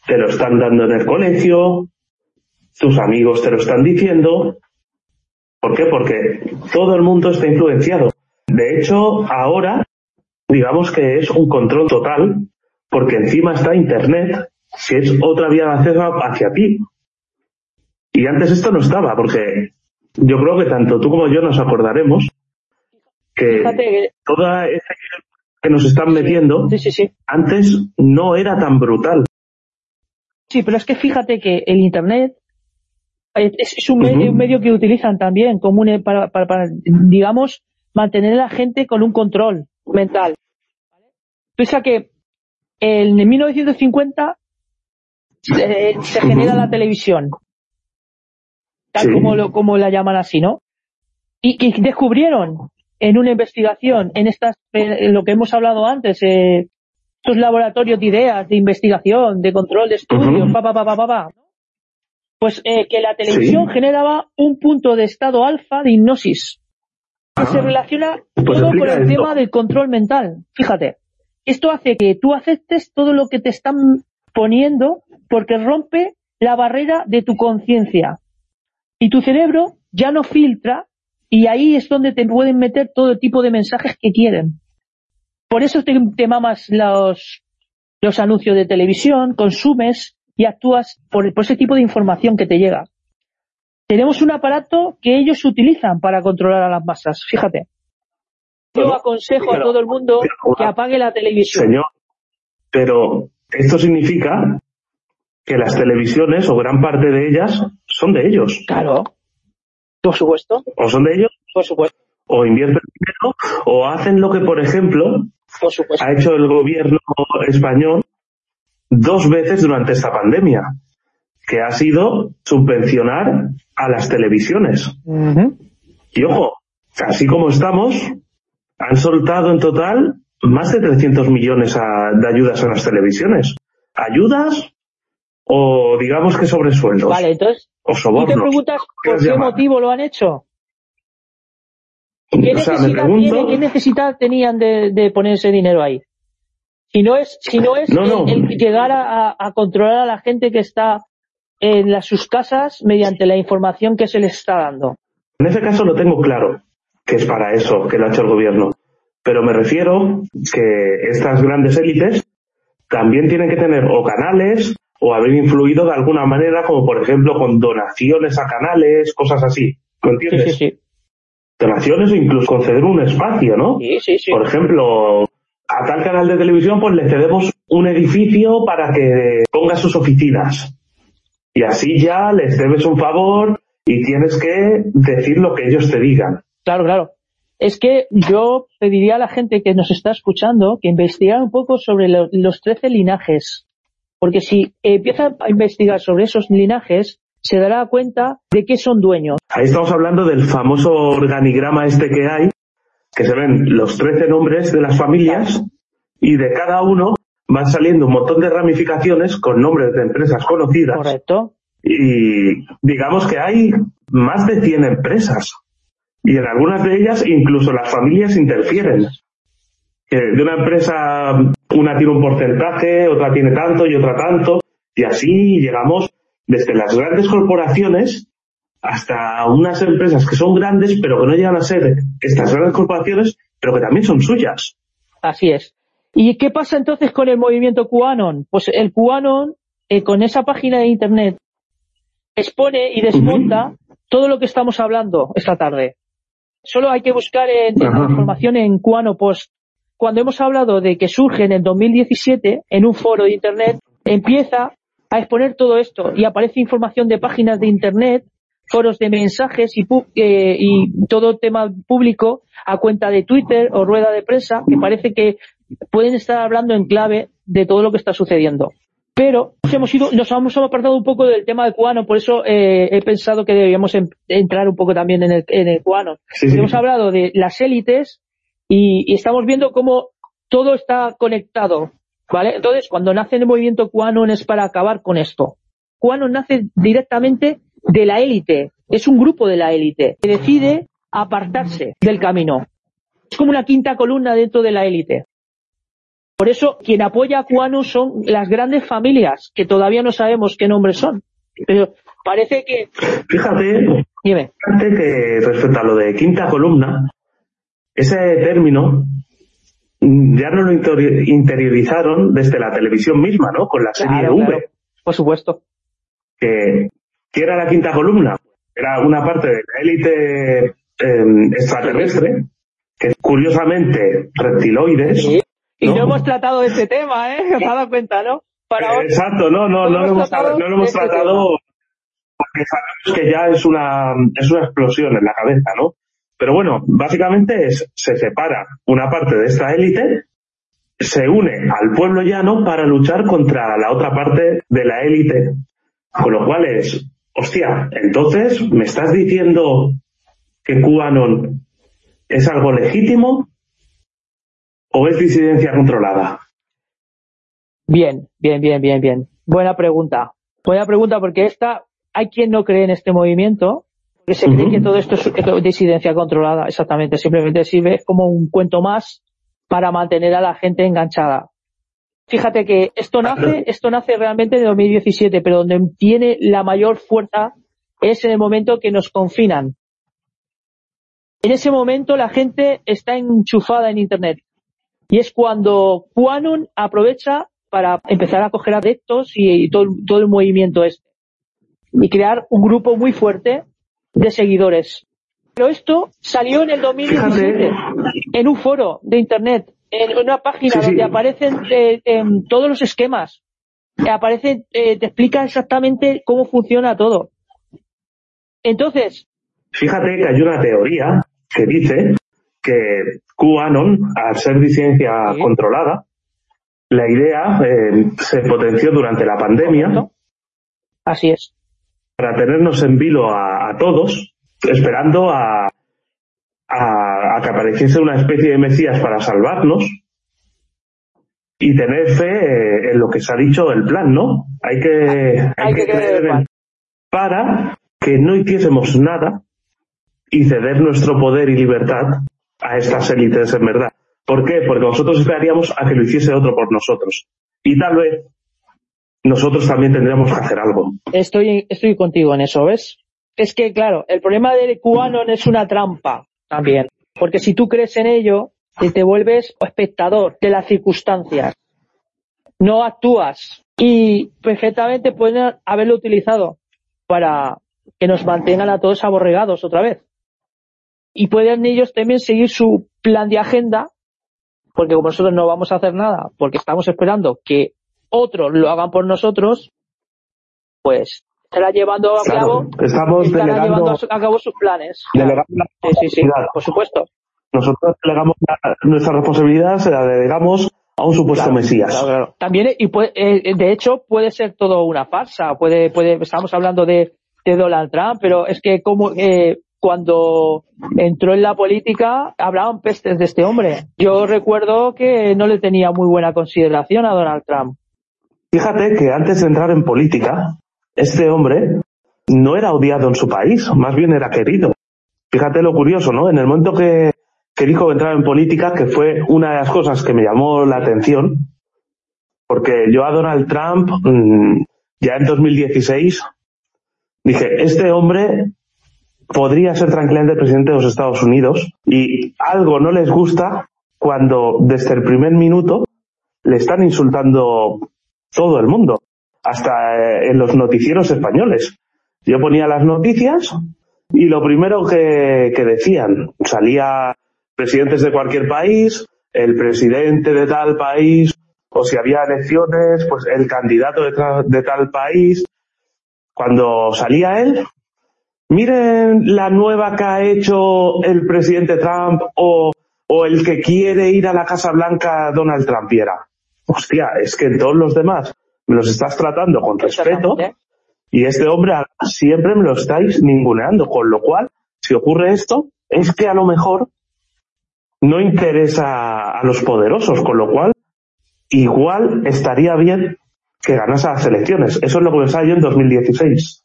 S1: te lo están dando en el colegio, tus amigos te lo están diciendo, ¿Por qué? Porque todo el mundo está influenciado. De hecho, ahora, digamos que es un control total, porque encima está Internet, que es otra vía de acceso hacia ti. Y antes esto no estaba, porque yo creo que tanto tú como yo nos acordaremos que toda esa que nos están metiendo antes no era tan brutal.
S2: Sí, pero es que fíjate que el Internet es, un, medio, que utilizan también como para, para, digamos, mantener a la gente con un control mental. Piensa que en 1950 se, genera la televisión, tal como, lo, como la llaman así, ¿no? Y, y, descubrieron en una investigación, en estas, en lo que hemos hablado antes, eh, estos laboratorios de ideas, de investigación, de control de estudios, pa, pa, pa, pa, pa, pa, pues eh, que la televisión generaba un punto de estado alfa de hipnosis. que se ah. relaciona pues todo con el tema del control mental. Fíjate, esto hace que tú aceptes todo lo que te están poniendo porque rompe la barrera de tu conciencia. Y tu cerebro ya no filtra y ahí es donde te pueden meter todo tipo de mensajes que quieren. Por eso te, mamas los, los anuncios de televisión, consumes y actúas por, por ese tipo de información que te llega. Tenemos un aparato que ellos utilizan para controlar a las masas, fíjate. Yo aconsejo a todo el mundo
S1: pero-
S2: que apague la televisión.
S1: Señor, pero esto significa que las televisiones, o gran parte de ellas, son de ellos.
S2: Claro. Por supuesto,
S1: O son de ellos,
S2: por supuesto,
S1: o invierten dinero, o hacen lo que, por ejemplo,
S2: por supuesto.
S1: ha hecho el gobierno español dos veces durante esta pandemia, que ha sido subvencionar a las televisiones. Y ojo, así como estamos, han soltado en total más de 300 millones a- de ayudas a las televisiones. ¿Ayudas o digamos que sobresueldos?
S2: Vale, entonces,
S1: O
S2: tú te
S1: sobornos.
S2: preguntas por
S1: ¿Quieres
S2: qué
S1: llamar?
S2: motivo lo han hecho. ¿Qué
S1: O sea, me
S2: necesidad,
S1: pregunto...
S2: tiene- qué necesidad tenían de, de poner ese dinero ahí? Si no es, si no es
S1: No,
S2: el-
S1: no.
S2: el llegar a, a- a controlar a la gente que está en las, sus casas mediante la información que se les está dando.
S1: En ese caso lo tengo claro, que es para eso que lo ha hecho el gobierno. Pero me refiero que estas grandes élites también tienen que tener o canales o haber influido de alguna manera, como por ejemplo con donaciones a canales, cosas así. ¿Me
S2: Sí,
S1: entiendes?
S2: sí, sí.
S1: Donaciones o incluso conceder un espacio, ¿no?
S2: Sí, sí, sí.
S1: Por ejemplo, a tal canal de televisión pues le cedemos un edificio para que ponga sus oficinas. Y así ya les debes un favor y tienes que decir lo que ellos te digan.
S2: Claro, claro. Es que yo pediría a la gente que nos está escuchando que investigara un poco sobre lo- los 13 linajes. Porque si empieza a investigar sobre esos linajes, se dará cuenta de que son dueños.
S1: Ahí estamos hablando del famoso organigrama este que hay, que se ven los 13 nombres de las familias y de cada uno van saliendo un montón de ramificaciones con nombres de empresas conocidas.
S2: Correcto.
S1: y digamos que hay más de 100 empresas y en algunas de ellas incluso las familias interfieren. De una empresa una tiene un porcentaje, otra tiene tanto y otra tanto y así llegamos desde las grandes corporaciones hasta unas empresas que son grandes pero que no llegan a ser estas grandes corporaciones pero que también son suyas.
S2: Así es. ¿Y qué pasa entonces con el movimiento QAnon? Pues el QAnon, eh, con esa página de internet, expone y desmonta todo lo que estamos hablando esta tarde. Solo hay que buscar en, en la
S1: Ajá.
S2: información en QAnon Post. Cuando hemos hablado de que surge en el 2017 en un foro de internet, empieza a exponer todo esto y aparece información de páginas de internet, foros de mensajes y, pu- eh, y todo tema público a cuenta de Twitter o rueda de prensa que parece que pueden estar hablando en clave de todo lo que está sucediendo. Pero nos hemos ido, nos hemos apartado un poco del tema de Cuano, por eso eh, he pensado que deberíamos em- entrar un poco también en el, en el Cuano.
S1: Sí, sí.
S2: Hemos hablado de las élites y, y estamos viendo cómo todo está conectado, ¿vale? Entonces, cuando nace el movimiento QAnon es para acabar con esto. QAnon nace directamente de la élite, es un grupo de la élite que decide apartarse del camino. Es como una quinta columna dentro de la élite. Por eso, quien apoya a QAnon son las grandes familias, que todavía no sabemos qué nombres son. Pero parece que...
S1: Fíjate,
S2: Dime.
S1: Fíjate que respecto a lo de quinta columna, ese término ya no lo inter- interiorizaron desde la televisión misma, ¿no? Con la serie
S2: Claro,
S1: V,
S2: claro. Por supuesto.
S1: que ¿qué era la quinta columna? Era una parte de la élite eh, extraterrestre, que curiosamente reptiloides.
S2: Sí. Y no,
S1: ¿no?
S2: hemos tratado este tema, ¿eh? *laughs* ¿Os has dado cuenta, no? Para hoy.
S1: Exacto, no, no, no, lo hemos,
S2: tratado
S1: no lo hemos
S2: este
S1: tratado porque sabemos que ya es una, es una explosión en la cabeza, ¿no? Pero bueno, básicamente es, se separa una parte de esta élite, se une al pueblo llano para luchar contra la otra parte de la élite. Con lo cual es, hostia, entonces, ¿me estás diciendo que QAnon es algo legítimo o es disidencia controlada?
S2: Bien, bien, bien, bien, bien. Buena pregunta. Buena pregunta porque esta, hay quien no cree en este movimiento, que se cree que todo esto es es disidencia controlada, exactamente. Simplemente sirve como un cuento más para mantener a la gente enganchada. Fíjate que esto nace, *clears throat* esto nace realmente en 2017, pero donde tiene la mayor fuerza es en el momento que nos confinan. en ese momento la gente está enchufada en Internet. Y es cuando QAnon aprovecha para empezar a coger adeptos y, todo, todo el movimiento este. Y crear un grupo muy fuerte de seguidores. Pero esto salió en el 2017 en un foro de Internet, en una página donde aparecen eh, todos los esquemas. Aparece, eh, te explica exactamente cómo funciona todo. Entonces.
S1: Fíjate que hay una teoría que dice que QAnon, al ser disidencia controlada, la idea eh, se potenció durante la pandemia.
S2: Así es.
S1: Para tenernos en vilo a todos, esperando a, a, que apareciese una especie de Mesías para salvarnos y tener fe eh, en lo que se ha dicho el plan, ¿no? Hay que, hay, que, creer en, para que no hiciésemos nada y ceder nuestro poder y libertad a estas élites en verdad. ¿Por qué? Porque nosotros esperaríamos a que lo hiciese otro por nosotros. Y tal vez nosotros también tendríamos que hacer algo.
S2: Estoy, estoy contigo en eso, ¿ves? es que, claro, el problema del QAnon es una trampa también. Porque si tú crees en ello, te vuelves espectador de las circunstancias. No actúas. Y perfectamente pueden haberlo utilizado para que nos mantengan a todos aborregados otra vez. Y pueden ellos también seguir su plan de agenda, porque como nosotros no vamos a hacer nada, porque estamos esperando que otros lo hagan por nosotros, pues estará llevando a cabo,
S1: estamos
S2: llevando a cabo sus planes. sí, sí, por supuesto.
S1: Nosotros delegamos nuestra responsabilidad, se la delegamos a un supuesto Mesías.
S2: También, y eh, de hecho, puede ser todo una farsa. Puede, puede, estamos hablando de, de Donald Trump, pero es que como, eh, cuando entró en la política hablaban pestes de este hombre. Yo recuerdo que no le tenía muy buena consideración a Donald Trump.
S1: Fíjate que antes de entrar en política, este hombre no era odiado en su país, más bien era querido. Fíjate lo curioso, ¿no? En el momento que, que dijo entrar en política, que fue una de las cosas que me llamó la atención, porque yo a Donald Trump, mm, ya en 2016, dije, este hombre podría ser tranquilamente presidente de los Estados Unidos y algo no les gusta cuando desde el primer minuto le están insultando todo el mundo hasta eh, en los noticieros españoles. Yo ponía las noticias y lo primero que, decían, salía presidentes de cualquier país, el presidente de tal país, o si había elecciones, pues el candidato de, de tal país. Cuando salía él, miren la nueva que ha hecho el presidente Trump o, o el que quiere ir a la Casa Blanca Donald Trump y era, hostia, es que todos los demás me los estás tratando con respeto y este hombre siempre me lo estáis ninguneando, con lo cual, si ocurre esto, es que a lo mejor no interesa a los poderosos, con lo cual igual estaría bien que ganase las elecciones. Eso es lo que pensaba yo en 2016,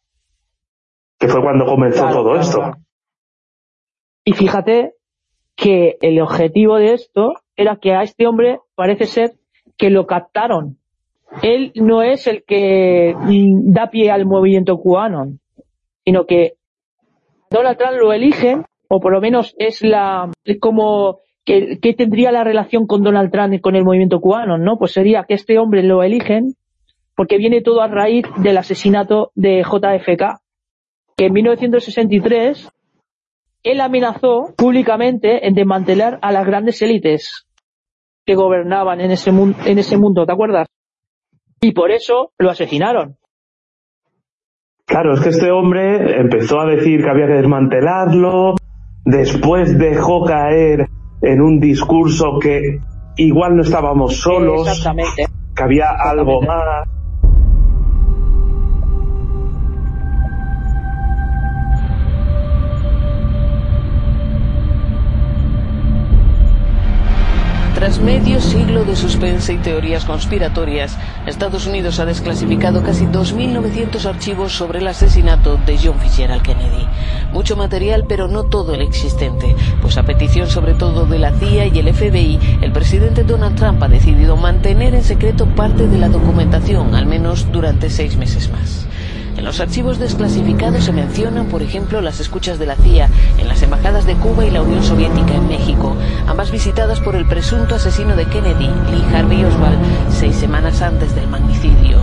S1: que fue cuando comenzó todo esto.
S2: Y fíjate que el objetivo de esto era que a este hombre parece ser que lo captaron él no es el que da pie al movimiento QAnon, sino que Donald Trump lo elige, o por lo menos es la, es como que, tendría la relación con Donald Trump y con el movimiento QAnon, ¿no? Pues sería que este hombre lo eligen porque viene todo a raíz del asesinato de JFK, que en 1963 él amenazó públicamente en desmantelar a las grandes élites que gobernaban en ese, en ese mundo, ¿te acuerdas? y por eso lo asesinaron.
S1: Claro, es que este hombre empezó a decir que había que desmantelarlo, después dejó caer en un discurso que igual no estábamos solos, que había algo más.
S3: Tras medio siglo de suspense y teorías conspiratorias, Estados Unidos ha desclasificado casi 2.900 archivos sobre el asesinato de John Fitzgerald Kennedy. Mucho material, pero no todo el existente, pues a petición sobre todo de la CIA y el FBI, el presidente Donald Trump ha decidido mantener en secreto parte de la documentación, al menos durante seis meses más. En los archivos desclasificados se mencionan, por ejemplo, las escuchas de la CIA en las embajadas de Cuba y la Unión Soviética en México, ambas visitadas por el presunto asesino de Kennedy, Lee Harvey Oswald, seis semanas antes del magnicidio.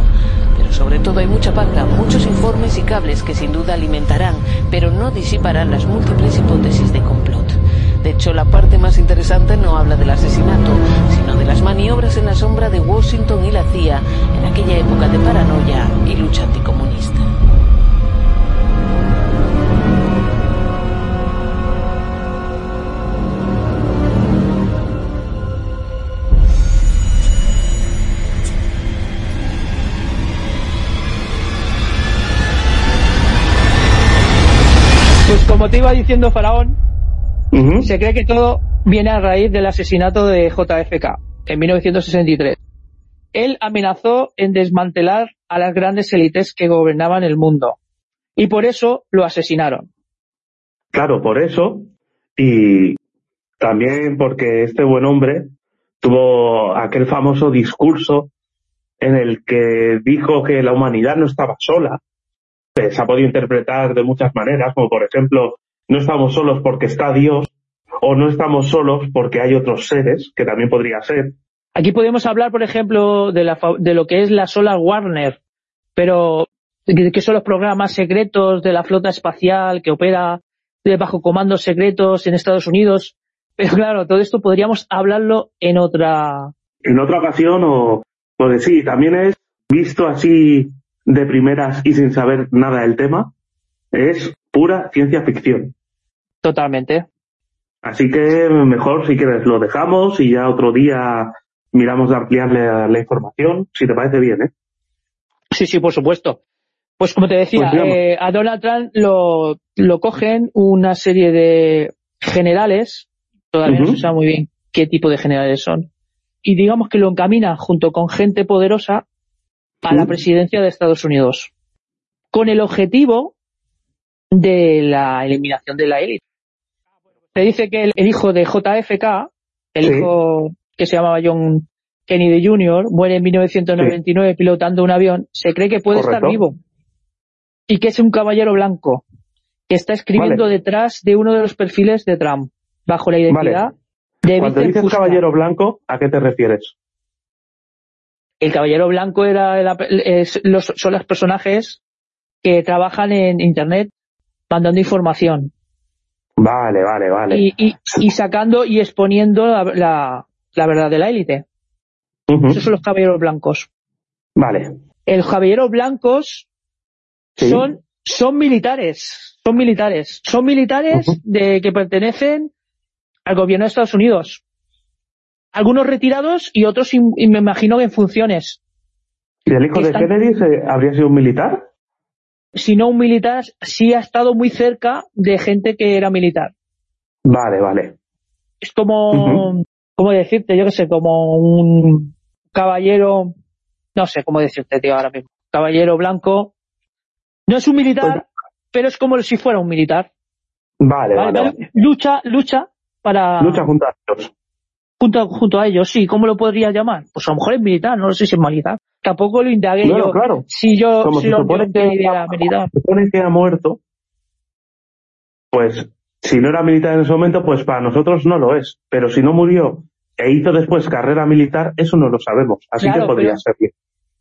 S3: Pero sobre todo hay mucha paja, muchos informes y cables que sin duda alimentarán, pero no disiparán las múltiples hipótesis de complot. De hecho, la parte más interesante no habla del asesinato, sino de las maniobras en la sombra de Washington y la CIA en aquella época de paranoia y lucha anticomunista.
S2: Pues como te iba diciendo Faraón, se cree que todo viene a raíz del asesinato de JFK en 1963. Él amenazó en desmantelar a las grandes élites que gobernaban el mundo y por eso lo asesinaron.
S1: Claro, por eso y también porque este buen hombre tuvo aquel famoso discurso en el que dijo que la humanidad no estaba sola. Se ha podido interpretar de muchas maneras, como por ejemplo no estamos solos porque está Dios, o no estamos solos porque hay otros seres, que también podría ser.
S2: Aquí podemos hablar, por ejemplo, de, la, de lo que es la Solar Warner, pero que son los programas secretos de la flota espacial que opera bajo comandos secretos en Estados Unidos. Pero claro, todo esto podríamos hablarlo en otra...
S1: En otra ocasión o... Porque sí, también es visto así de primeras y sin saber nada del tema, es pura ciencia ficción.
S2: Totalmente.
S1: Así que mejor, si quieres, lo dejamos y ya otro día miramos de ampliarle la, información, si te parece bien, ¿eh?
S2: Sí, sí, por supuesto. Pues como te decía, pues eh, a Donald Trump lo, lo cogen una serie de generales, todavía no se sabe muy bien qué tipo de generales son, y digamos que lo encamina junto con gente poderosa a la presidencia de Estados Unidos, con el objetivo de la eliminación de la élite. Se dice que el, hijo de JFK, el hijo que se llamaba John Kennedy Jr., muere en 1999 pilotando un avión, se cree que puede estar vivo y que es un caballero blanco que está escribiendo detrás de uno de los perfiles de Trump, bajo la identidad de
S1: Cuando dices caballero blanco, ¿a qué te refieres?
S2: El caballero blanco era los, son los personajes que trabajan en Internet mandando información.
S1: Vale, vale, vale.
S2: Y, y, sacando y exponiendo la, la, verdad de la élite. Esos son los caballeros blancos.
S1: Vale.
S2: El caballeros blancos son, son militares. Son militares. Son militares de que pertenecen al gobierno de Estados Unidos. Algunos retirados y otros, y me imagino, en funciones.
S1: ¿Y el hijo de Kennedy habría sido un militar?
S2: Si no un militar, sí ha estado muy cerca de gente que era militar.
S1: Vale, vale.
S2: Es como, ¿cómo decirte? Yo qué sé, como un caballero, no sé cómo decirte, tío, ahora mismo. Caballero blanco. No es un militar, pues pero es como si fuera un militar.
S1: Vale, vale.
S2: Lucha, lucha para...
S1: Lucha junto a ellos.
S2: Junto, junto a ellos, sí. ¿Cómo lo podría llamar? Pues a lo mejor es militar, no lo sé si es militar tampoco lo indagué yo.
S1: Claro.
S2: Si yo,
S1: si lo supone que, supone que ha muerto, pues si no era militar en ese momento, pues para nosotros no lo es. Pero si no murió e hizo después carrera militar, eso no lo sabemos. Así que podría ser bien.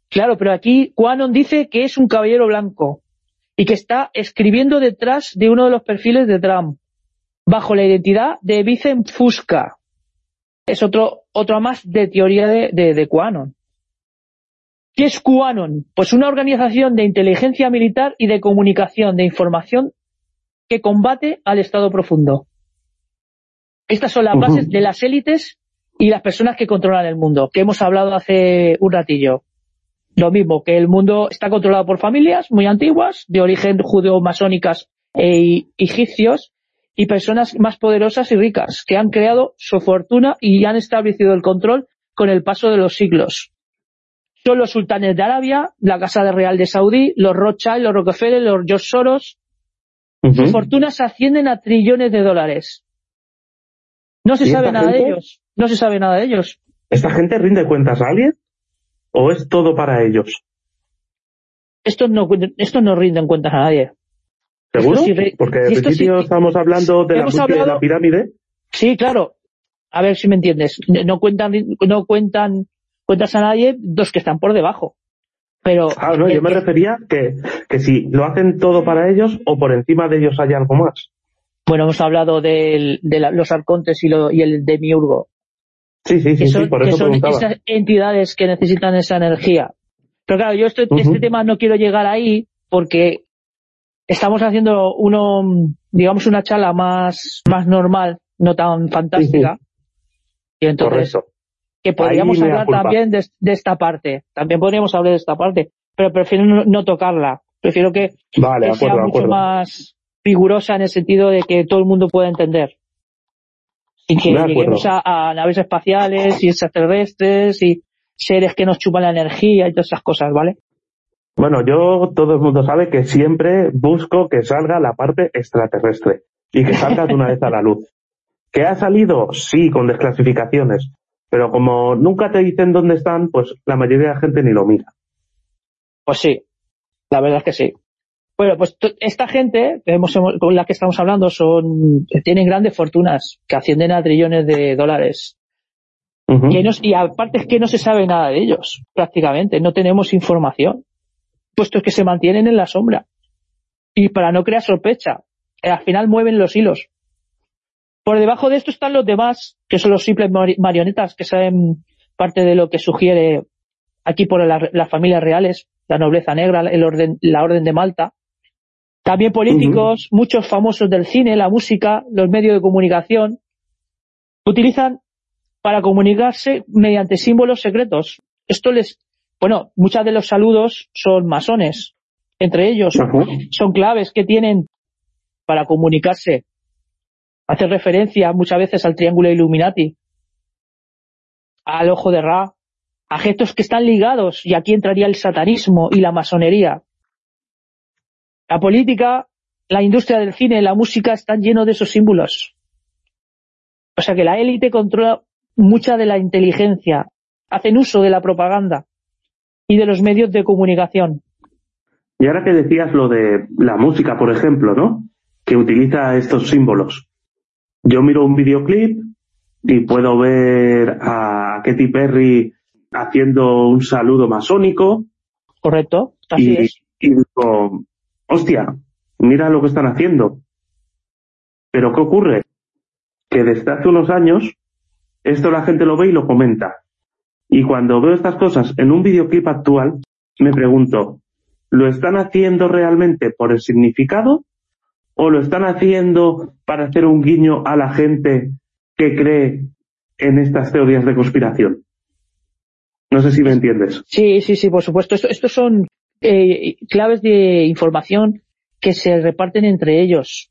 S2: Claro, pero aquí Quanon dice que es un caballero blanco y que está escribiendo detrás de uno de los perfiles de Trump, bajo la identidad de Vicen Fusca. Es otro, otro más de teoría de, de, de Quanon. ¿Qué es QAnon? Pues una organización de inteligencia militar y de comunicación de información que combate al Estado profundo. Estas son las bases de las élites y las personas que controlan el mundo, que hemos hablado hace un ratillo. Lo mismo, que el mundo está controlado por familias muy antiguas, de origen judeo-masónicas e egipcios, y personas más poderosas y ricas, que han creado su fortuna y han establecido el control con el paso de los siglos son los sultanes de Arabia, la Casa de Real de Saudí, los Rothschild, los Rockefeller, los George Soros. Sus fortunas ascienden a trillones de dólares. No se sabe nada de ellos. No se sabe nada de ellos.
S1: ¿Esta gente rinde cuentas a alguien? ¿O es todo para ellos?
S2: estos no, estos no rinden cuentas a nadie.
S1: ¿Seguro?
S2: Sí
S1: Porque al
S2: sí-
S1: principio estamos hablando de la, búsqueda de
S2: hablado-
S1: la pirámide.
S2: Sí, claro. A ver si me entiendes. No cuentan, no cuentan cuentas a nadie dos que están por debajo. Pero
S1: Ah, no, yo me refería que, que si lo hacen todo para ellos o por encima de ellos hay algo más.
S2: bueno, hemos hablado del- de, la- los arcontes y, lo, y el demiurgo,
S1: Sí, sí, sí,
S2: que
S1: sí,
S2: son,
S1: por eso
S2: son
S1: preguntaba.
S2: esas entidades que necesitan esa energía. Pero claro, yo este,
S1: Ujú.
S2: este tema no quiero llegar ahí porque estamos haciendo uno, digamos, una charla más, más normal, no tan fantástica. Y entonces,
S1: Correcto.
S2: Que podríamos hablar también de, de esta parte. También podríamos hablar de esta parte. Pero prefiero no, no tocarla. Prefiero que,
S1: Vale, de
S2: que sea
S1: acuerdo,
S2: mucho
S1: acuerdo.
S2: más rigurosa en el sentido de que todo el mundo pueda entender. Sin que
S1: De acuerdo.
S2: lleguemos a, a naves espaciales y extraterrestres y seres que nos chupan la energía y todas esas cosas, ¿vale?
S1: Bueno, yo, todo el mundo sabe que siempre busco que salga la parte extraterrestre y que salga de una vez a la luz. *laughs* ¿Que ha salido? Sí, con desclasificaciones. Pero como nunca te dicen dónde están, pues la mayoría de la gente ni lo mira.
S2: Pues sí, la verdad es que sí. Bueno, pues esta gente que hemos, con la que estamos hablando son tienen grandes fortunas que ascienden a trillones de dólares. Y, no- y aparte es que no se sabe nada de ellos, prácticamente. No tenemos información, puesto que se mantienen en la sombra. Y para no crear sospecha, al final mueven los hilos. Por debajo de esto están los demás, que son los simples mari- marionetas, que saben parte de lo que sugiere aquí por la- las familias reales, la nobleza negra, el orden, la orden de Malta. También políticos, muchos famosos del cine, la música, los medios de comunicación, utilizan para comunicarse mediante símbolos secretos. Esto les, bueno, muchos de los saludos son masones. Entre ellos son claves que tienen para comunicarse. Hace referencia muchas veces al triángulo Illuminati, al ojo de Ra, a gestos que están ligados, y aquí entraría el satanismo y la masonería. La política, la industria del cine, la música están llenos de esos símbolos. O sea que la élite controla mucha de la inteligencia, hacen uso de la propaganda y de los medios de comunicación.
S1: Y ahora que decías lo de la música, por ejemplo, ¿no? Que utiliza estos símbolos. Yo miro un videoclip y puedo ver a Katy Perry haciendo un saludo masónico
S2: ¿Correcto? Así
S1: y,
S2: es.
S1: y digo, hostia, mira lo que están haciendo. Pero ¿qué ocurre? Que desde hace unos años esto la gente lo ve y lo comenta. Y cuando veo estas cosas en un videoclip actual, me pregunto, ¿lo están haciendo realmente por el significado? ¿O lo están haciendo para hacer un guiño a la gente que cree en estas teorías de conspiración? No sé si me entiendes.
S2: Sí, sí, sí, por supuesto. Esto- Estos son eh, claves de información que se reparten entre ellos.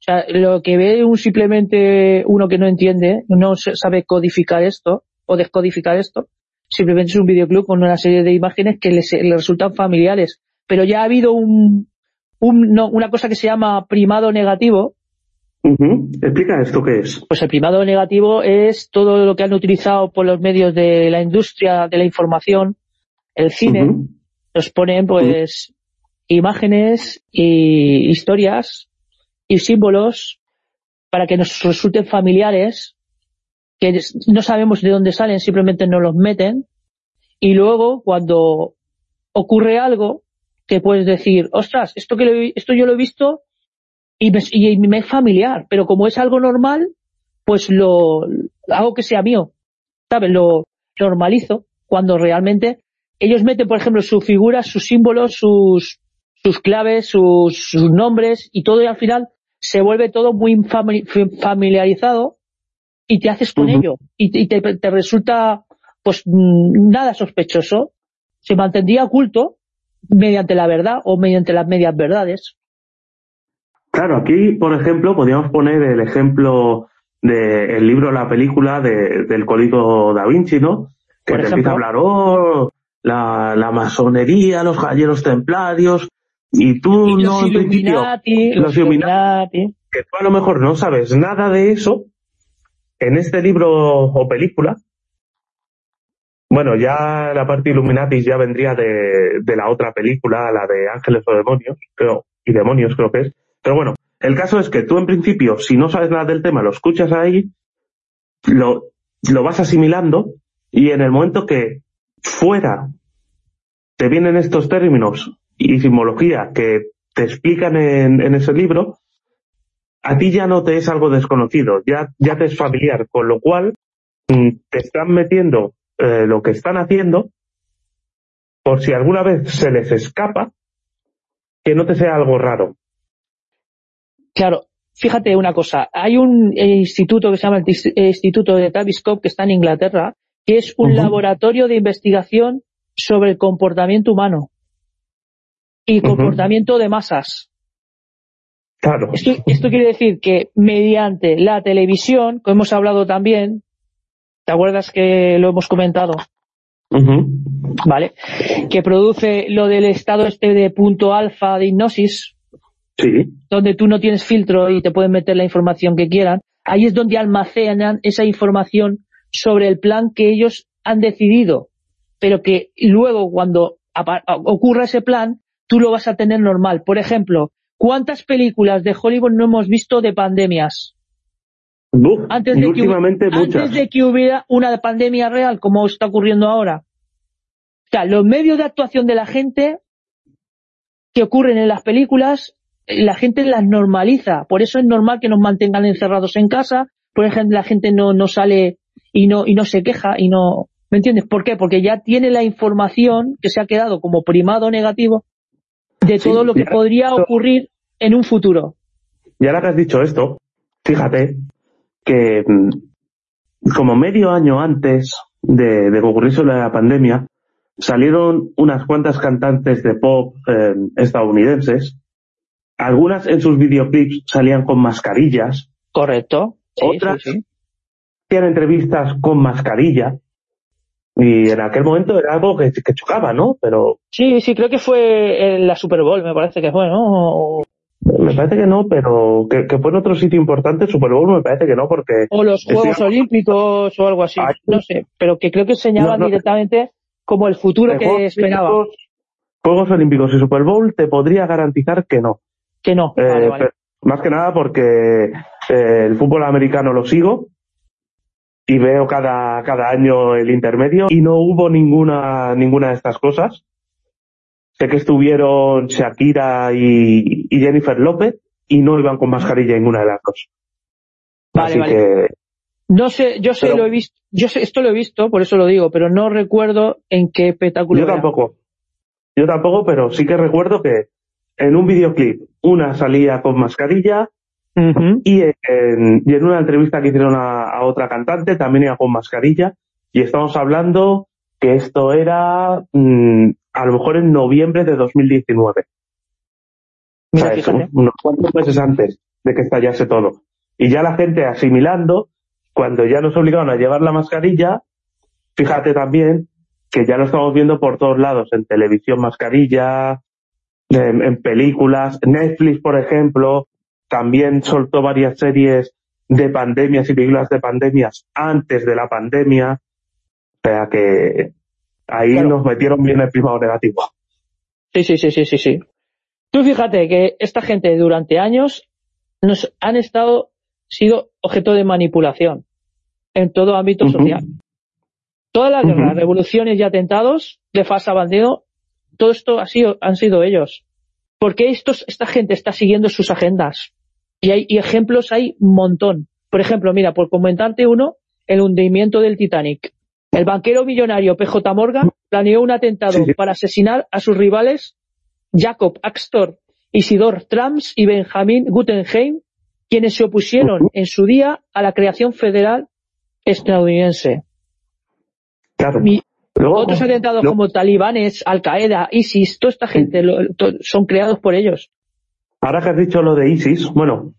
S2: O sea, lo que ve un simplemente uno que no entiende, no sabe codificar esto o descodificar esto, simplemente es un videoclub con una serie de imágenes que les resultan familiares. Pero ya ha habido un, un- no, una cosa que se llama primado negativo.
S1: Explica esto qué es.
S2: pues el primado negativo es todo lo que han utilizado por los medios de la industria de la información, el cine, nos ponen pues imágenes y historias y símbolos para que nos resulten familiares, que no sabemos de dónde salen, simplemente nos los meten. Y luego cuando ocurre algo te puedes decir, ostras, esto que lo he- esto yo lo he visto y me, y me es familiar, pero como es algo normal, pues lo hago que sea mío, ¿sabes? Lo normalizo cuando realmente ellos meten, por ejemplo, sus figuras, sus símbolos, sus, sus claves, sus, sus nombres y todo y al final se vuelve todo muy fami- familiarizado y te haces con ello y, y te, te resulta pues mm, nada sospechoso. Se mantendría oculto mediante la verdad o mediante las medias verdades.
S1: Claro, aquí, por ejemplo, podríamos poner el ejemplo del libro, la película de- del Código da Vinci, ¿no? Que
S2: Por
S1: te
S2: ejemplo.
S1: empieza a hablar, oh, la, la masonería, los caballeros templarios, y tú
S2: Y
S1: no,
S2: los Illuminati,
S1: los. Illuminati. que tú a lo mejor no sabes nada de eso, en este libro o película, Bueno, ya la parte Illuminatis ya vendría de, de la otra película, la de Ángeles o Demonios, creo, y Demonios creo que es. Pero bueno, el caso es que tú en principio, si no sabes nada del tema, lo escuchas ahí, lo, lo vas asimilando y en el momento que fuera te vienen estos términos y simbología que te explican en, en ese libro, a ti ya no te es algo desconocido, ya, ya te es familiar, con lo cual mm, te están metiendo eh, lo que están haciendo por si alguna vez se les escapa, que no te sea algo raro.
S2: Claro, fíjate una cosa, hay un instituto que se llama el Instituto de Tavistock que está en Inglaterra, que es un laboratorio de investigación sobre el comportamiento humano y comportamiento de masas.
S1: Claro.
S2: Esto, esto, quiere decir que mediante la televisión, como hemos hablado también, ¿te acuerdas que lo hemos comentado? ¿Vale? Que produce lo del estado este de punto alfa de hipnosis,
S1: sí.
S2: donde tú no tienes filtro y te pueden meter la información que quieran. Ahí es donde almacenan esa información sobre el plan que ellos han decidido, pero que luego cuando ocurra ese plan, tú lo vas a tener normal. Por ejemplo, ¿cuántas películas de Hollywood no hemos visto de pandemias?
S1: Antes, de que,
S2: antes de que hubiera una pandemia real, como está ocurriendo ahora. O sea, los medios de actuación de la gente que ocurren en las películas, la gente las normaliza. Por eso es normal que nos mantengan encerrados en casa. Por ejemplo, la gente no, no sale y no, y no se queja y no... ¿Me entiendes? ¿Por qué? Porque ya tiene la información que se ha quedado como primado negativo de todo lo que podría ocurrir en un futuro.
S1: Y ahora que has dicho esto, fíjate que mm, como medio año antes de, de que ocurriese la pandemia, salieron unas cuantas cantantes de pop eh, estadounidenses. Algunas en sus videoclips salían con mascarillas.
S2: Correcto.
S1: otras hacían entrevistas con mascarilla. Y en aquel momento era algo que, que, chocaba, ¿no? Pero...
S2: Sí, sí, creo que fue en la Super Bowl, me parece que fue, ¿no?
S1: Me parece que no, pero que, que, fue en otro sitio importante, Super Bowl me parece que no, porque...
S2: O los Juegos Olímpicos o algo así, no sé, pero que creo que no, no, directamente como el futuro que Juegos esperaba.
S1: Olímpicos, Juegos Olímpicos y Super Bowl te podría garantizar que no.
S2: Que no,
S1: eh,
S2: vale, vale.
S1: Más que nada porque eh, el fútbol americano lo sigo y veo cada, cada año el intermedio y no hubo ninguna, ninguna de estas cosas. Sé que estuvieron Shakira y, y Jennifer López y no iban con mascarilla ninguna de las dos.
S2: Vale,
S1: Así
S2: vale.
S1: que
S2: No sé, yo sé,
S1: Pero-
S2: lo he visto, yo sé, esto lo he visto, por eso lo digo, pero no recuerdo en qué espectáculo
S1: yo
S2: era.
S1: tampoco. Yo tampoco, pero sí que recuerdo que en un videoclip una salía con mascarilla y en, y en una entrevista que hicieron a, a otra cantante también iba con mascarilla y estamos hablando que esto era mm, a lo mejor en noviembre de 2019.
S2: Mira,
S1: ¿sabes?
S2: fíjate.
S1: Unos cuantos meses antes de que estallase todo. Y ya la gente asimilando, cuando ya nos obligaron a llevar la mascarilla, fíjate también que ya lo estamos viendo por todos lados, en televisión mascarilla, en, en películas, Netflix, por ejemplo, también soltó varias series de pandemias y películas de pandemias antes de la pandemia, o sea que ahí
S2: Claro.
S1: nos metieron bien el primado negativo.
S2: Sí, sí, sí, sí, sí, sí. Tú fíjate que esta gente durante años nos han estado, sido objeto de manipulación en todo ámbito social. Todas las guerras, revoluciones y atentados de falsa bandera, todo esto ha sido, han sido ellos. Porque estos, esta gente está siguiendo sus agendas. Y hay y ejemplos hay un montón. Por ejemplo, mira, por comentarte uno, el hundimiento del Titanic. El banquero millonario PJ Morgan planeó un atentado para asesinar a sus rivales Jacob Axtor, Isidor Trams y Benjamin Guggenheim, quienes se opusieron en su día a la creación federal estadounidense.
S1: Claro.
S2: Mi-
S1: Luego,
S2: Otros atentados como talibanes, Al-Qaeda, ISIS, toda esta gente lo- to- son creados por ellos.
S1: Ahora que has dicho lo de ISIS, bueno,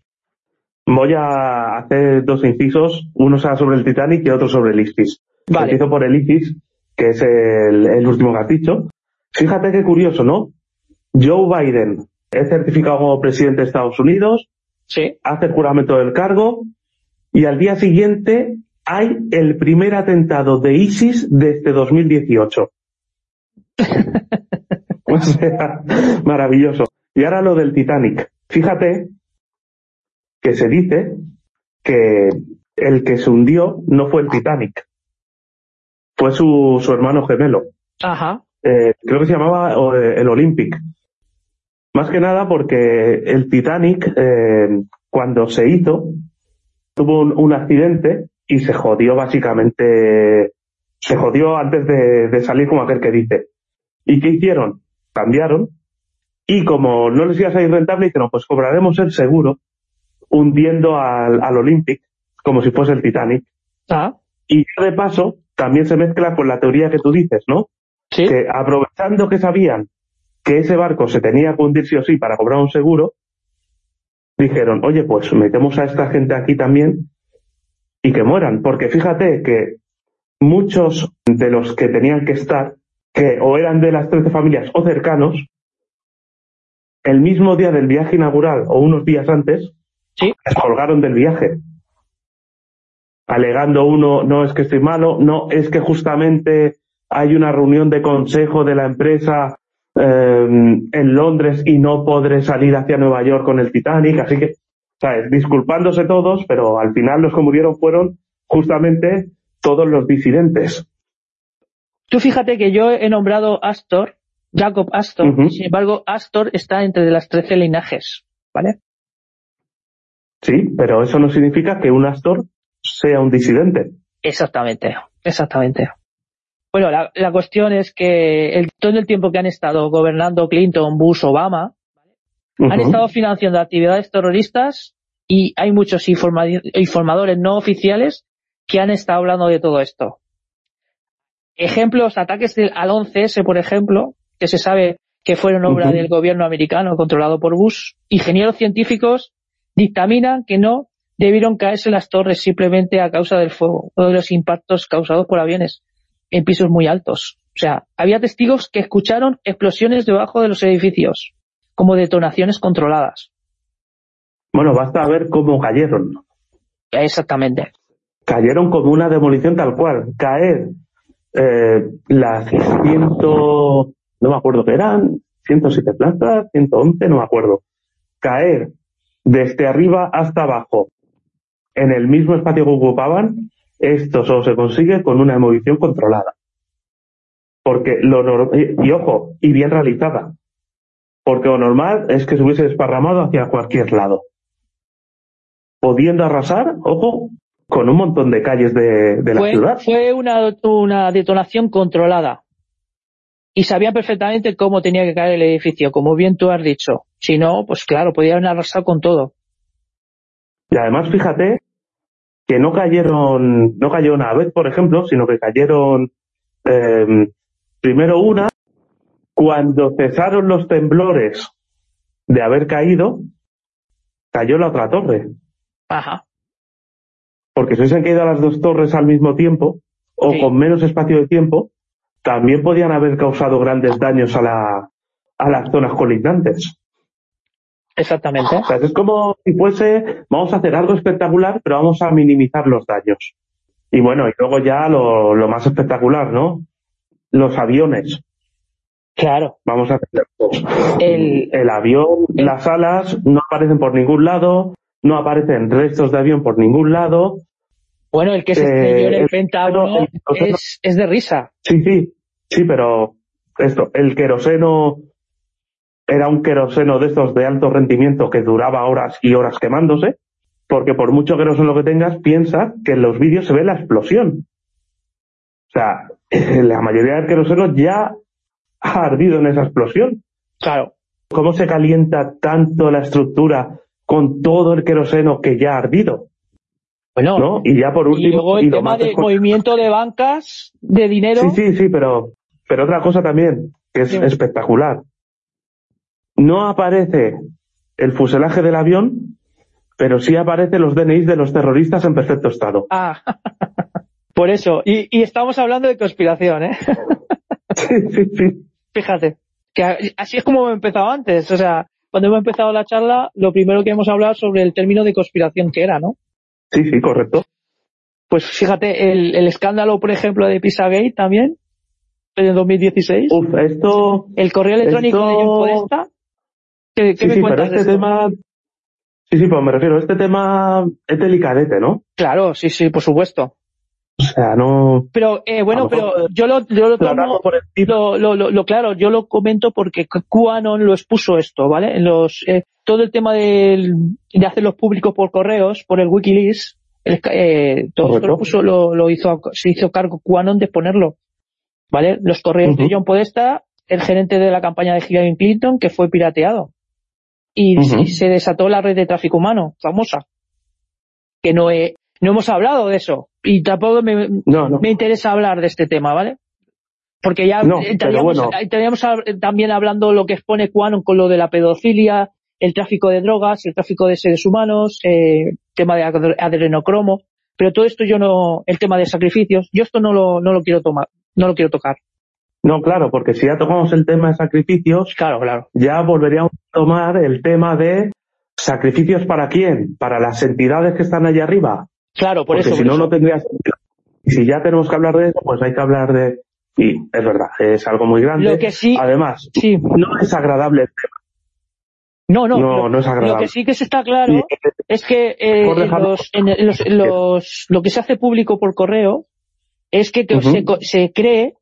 S1: voy a hacer dos incisos, uno sobre el Titanic y otro sobre el ISIS.
S2: Vale.
S1: Empiezo por el ISIS, que es el, el último que has dicho. Fíjate qué curioso, ¿no? Joe Biden es certificado como presidente de Estados Unidos,
S2: Sí.
S1: hace el juramento del cargo y al día siguiente hay el primer atentado de ISIS desde 2018. *laughs* o sea, maravilloso. Y ahora lo del Titanic. Fíjate que se dice que el que se hundió no fue el Titanic, fue su, su hermano gemelo.
S2: Ajá.
S1: Eh, creo que se llamaba eh, el Olympic. Más que nada porque el Titanic, eh, cuando se hizo, tuvo un, un, accidente y se jodió básicamente, se jodió antes de, de salir como aquel que dice. ¿Y qué hicieron? Cambiaron y como no les iba a salir rentable, dijeron, pues cobraremos el seguro hundiendo al, al Olympic como si fuese el Titanic.
S2: Ah.
S1: Y de paso, también se mezcla con la teoría que tú dices, ¿no?
S2: Sí.
S1: Que aprovechando que sabían que ese barco se tenía que hundir sí o sí para cobrar un seguro, dijeron, oye, pues metemos a esta gente aquí también y que mueran. Porque fíjate que muchos de los que tenían que estar, que o eran de las 13 familias o cercanos, el mismo día del viaje inaugural o unos días antes,
S2: sí.
S1: les colgaron del viaje. Alegando uno, no es que estoy malo, no, es que justamente hay una reunión de consejo de la empresa eh, en Londres y no podré salir hacia Nueva York con el Titanic, así que, ¿sabes? Disculpándose todos, pero al final los que murieron fueron justamente todos los disidentes.
S2: Tú fíjate que yo he nombrado Astor, Jacob Astor, sin embargo, Astor está entre las 13 linajes, ¿vale?
S1: Sí, pero eso no significa que un Astor sea un disidente.
S2: Exactamente, exactamente. Bueno, la, la cuestión es que el, todo el tiempo que han estado gobernando Clinton, Bush, Obama, han estado financiando actividades terroristas y hay muchos informa- informadores no oficiales que han estado hablando de todo esto. Ejemplos, ataques del, al 11S, por ejemplo, que se sabe que fueron obra del gobierno americano controlado por Bush. Ingenieros científicos dictaminan que no debieron caerse las torres simplemente a causa del fuego o de los impactos causados por aviones en pisos muy altos. O sea, había testigos que escucharon explosiones debajo de los edificios, como detonaciones controladas.
S1: Bueno, basta ver cómo cayeron.
S2: Exactamente.
S1: Cayeron como una demolición tal cual. Caer eh, las ciento, no me acuerdo qué eran, 107 plantas, 111, no me acuerdo. Caer desde arriba hasta abajo en el mismo espacio que ocupaban, esto solo se consigue con una demolición controlada. Porque lo nor- y, y ojo, y bien realizada. Porque lo normal es que se hubiese desparramado hacia cualquier lado. Pudiendo arrasar, ojo, con un montón de calles de, de la
S2: Fue,
S1: ciudad.
S2: fue una, una detonación controlada. Y sabían perfectamente cómo tenía que caer el edificio, como bien tú has dicho. Si no, pues claro, podían arrasar con todo.
S1: Y además, fíjate que no cayeron, no cayó una vez, por ejemplo, sino que cayeron eh, primero una, cuando cesaron los temblores de haber caído, cayó la otra torre.
S2: Ajá.
S1: Porque si hubiesen caído las dos torres al mismo tiempo, o
S2: Sí.
S1: con menos espacio de tiempo, también podían haber causado grandes daños a la, a las zonas colindantes.
S2: Exactamente.
S1: O sea, es como si fuese, vamos a hacer algo espectacular, pero vamos a minimizar los daños. Y bueno, y luego ya lo, lo más espectacular, ¿no? Los aviones.
S2: Claro.
S1: Vamos a hacer
S2: El-
S1: el avión,
S2: el-
S1: las alas no aparecen por ningún lado, no aparecen restos de avión por ningún lado.
S2: Bueno, el que se
S1: Eh,
S2: estrelló en el
S1: el-
S2: Pentágono
S1: el-
S2: es, es de risa.
S1: Sí, sí, sí, pero esto, el queroseno era un queroseno de estos de alto rendimiento que duraba horas y horas quemándose, porque por mucho queroseno que tengas, piensa que en los vídeos se ve la explosión. O sea, *laughs* la mayoría del queroseno ya ha ardido en esa explosión.
S2: Claro.
S1: ¿Cómo se calienta tanto la estructura con todo el queroseno que ya ha ardido?
S2: Bueno,
S1: ¿No? Y ya por
S2: y
S1: último,
S2: luego el
S1: y
S2: tema de movimiento de bancas, de dinero.
S1: Sí, sí, sí, pero, pero otra cosa también, que es espectacular. No aparece el fuselaje del avión, pero sí aparecen los DNIs de los terroristas en perfecto estado.
S2: Ah, *laughs* por eso. Y, y estamos hablando de conspiración, ¿eh? *laughs*
S1: Sí, sí, sí.
S2: Fíjate. Que así es como hemos empezado antes. O sea, cuando hemos empezado la charla, lo primero que hemos hablado sobre el término de conspiración que era, ¿no?
S1: Sí, sí, correcto.
S2: Pues fíjate, el, el escándalo, por ejemplo, de Pizzagate también, en 2016.
S1: Uf, esto...
S2: El correo electrónico
S1: esto-
S2: de John Podesta. ¿Qué, qué
S1: Sí,
S2: me
S1: sí, pero
S2: cuentas
S1: este tema... Sí, sí, pero me refiero, este tema es delicadete, ¿no?
S2: Claro, sí, sí, por supuesto.
S1: O sea, no...
S2: Pero, eh, bueno, pero yo lo, yo lo tomo, lo, lo, lo, lo- claro, yo lo comento porque QAnon lo expuso esto, ¿vale? En los, eh, todo el tema del, de hacerlos públicos por correos, por el Wikileaks, el, eh, todo esto lo puso, lo, lo hizo, se hizo cargo QAnon de exponerlo, ¿vale? Los correos de. John Podesta, el gerente de la campaña de Hillary Clinton, que fue pirateado. Y, se desató la red de tráfico humano, famosa. Que no he, no hemos hablado de eso. Y tampoco me,
S1: No, no.
S2: me interesa hablar de este tema, ¿vale? Porque ya
S1: No,
S2: estaríamos,
S1: bueno.
S2: estaríamos hab- también hablando lo que expone QAnon con lo de la pedofilia, el tráfico de drogas, el tráfico de seres humanos, eh, tema de adre- adrenocromo, pero todo esto yo no, el tema de sacrificios, yo esto no lo, no lo quiero tomar, no lo quiero tocar.
S1: No, claro, porque si ya tocamos el tema de sacrificios,
S2: Claro, claro.
S1: ya volveríamos a tomar el tema de sacrificios para quién, para las entidades que están allá arriba,
S2: Claro, por
S1: porque
S2: eso.
S1: si
S2: por
S1: no,
S2: eso.
S1: no tendría sentido. Y si ya tenemos que hablar de eso, pues hay que hablar de... Y es verdad, es algo muy grande.
S2: Lo que sí,
S1: Además,
S2: sí,
S1: no es agradable el tema.
S2: no, no,
S1: No,
S2: lo,
S1: no es
S2: lo
S1: agradable.
S2: que sí que se está claro
S1: Y-
S2: es que eh, en los, en los- los- lo que se hace público por correo es que,
S1: Ujú.
S2: se, se cree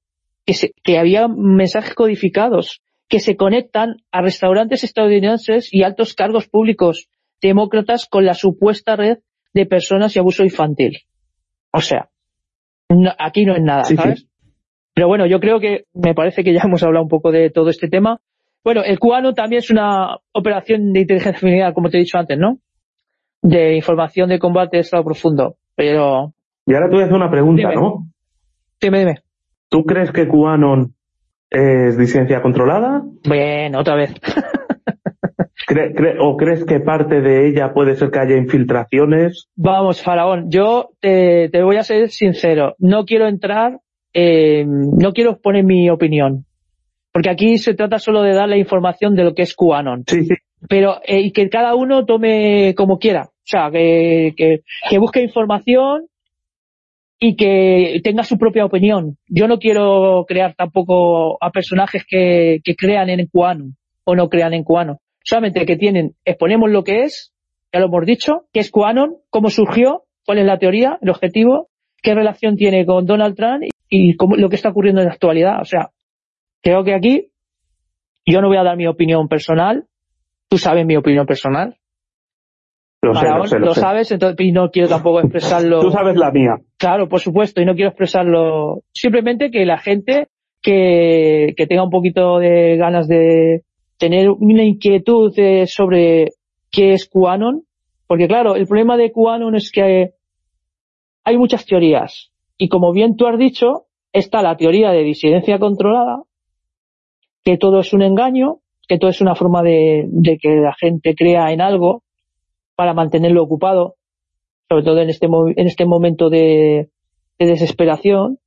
S2: que, se- que había mensajes codificados que se conectan a restaurantes estadounidenses y altos cargos públicos demócratas con la supuesta red de personas y abuso infantil. O sea, no- aquí no es nada,
S1: Sí, sí.
S2: ¿sabes? Pero bueno, yo creo que me parece que ya hemos hablado un poco de todo este tema. Bueno, el cubano también es una operación de inteligencia criminal, como te he dicho antes, ¿no? De información de combate de estado profundo. Pero,
S1: Y ahora te voy a hacer una pregunta,
S2: Dime.
S1: ¿no?
S2: dime, dime.
S1: ¿Tú crees que QAnon es disidencia controlada?
S2: Bueno, otra vez. *laughs*
S1: ¿Cre- cre- ¿O crees que parte de ella puede ser que haya infiltraciones?
S2: Vamos, Faraón, yo te, te voy a ser sincero. No quiero entrar, eh, no quiero poner mi opinión. Porque aquí se trata solo de dar la información de lo que es QAnon.
S1: Sí, sí.
S2: pero eh, y que cada uno tome como quiera. O sea, que, que, que busque información y que tenga su propia opinión. Yo no quiero crear tampoco a personajes que, crean en QAnon o no crean en QAnon. Solamente que tienen, exponemos lo que es, ya lo hemos dicho, qué es QAnon, cómo surgió, cuál es la teoría, el objetivo, qué relación tiene con Donald Trump y cómo, lo que está ocurriendo en la actualidad. O sea, creo que aquí yo no voy a dar mi opinión personal, tú sabes mi opinión personal,
S1: Lo sé, lo sé, lo
S2: lo
S1: sé.
S2: sabes, entonces y no quiero tampoco expresarlo.
S1: Tú sabes la mía.
S2: Claro, por supuesto, y no quiero expresarlo. Simplemente que la gente que, que tenga un poquito de ganas de tener una inquietud eh, sobre qué es QAnon, porque claro, el problema de QAnon es que hay muchas teorías, y como bien tú has dicho, está la teoría de disidencia controlada, que todo es un engaño, que todo es una forma de, de que la gente crea en algo para mantenerlo ocupado, sobre todo en este, en este momento de, de desesperación.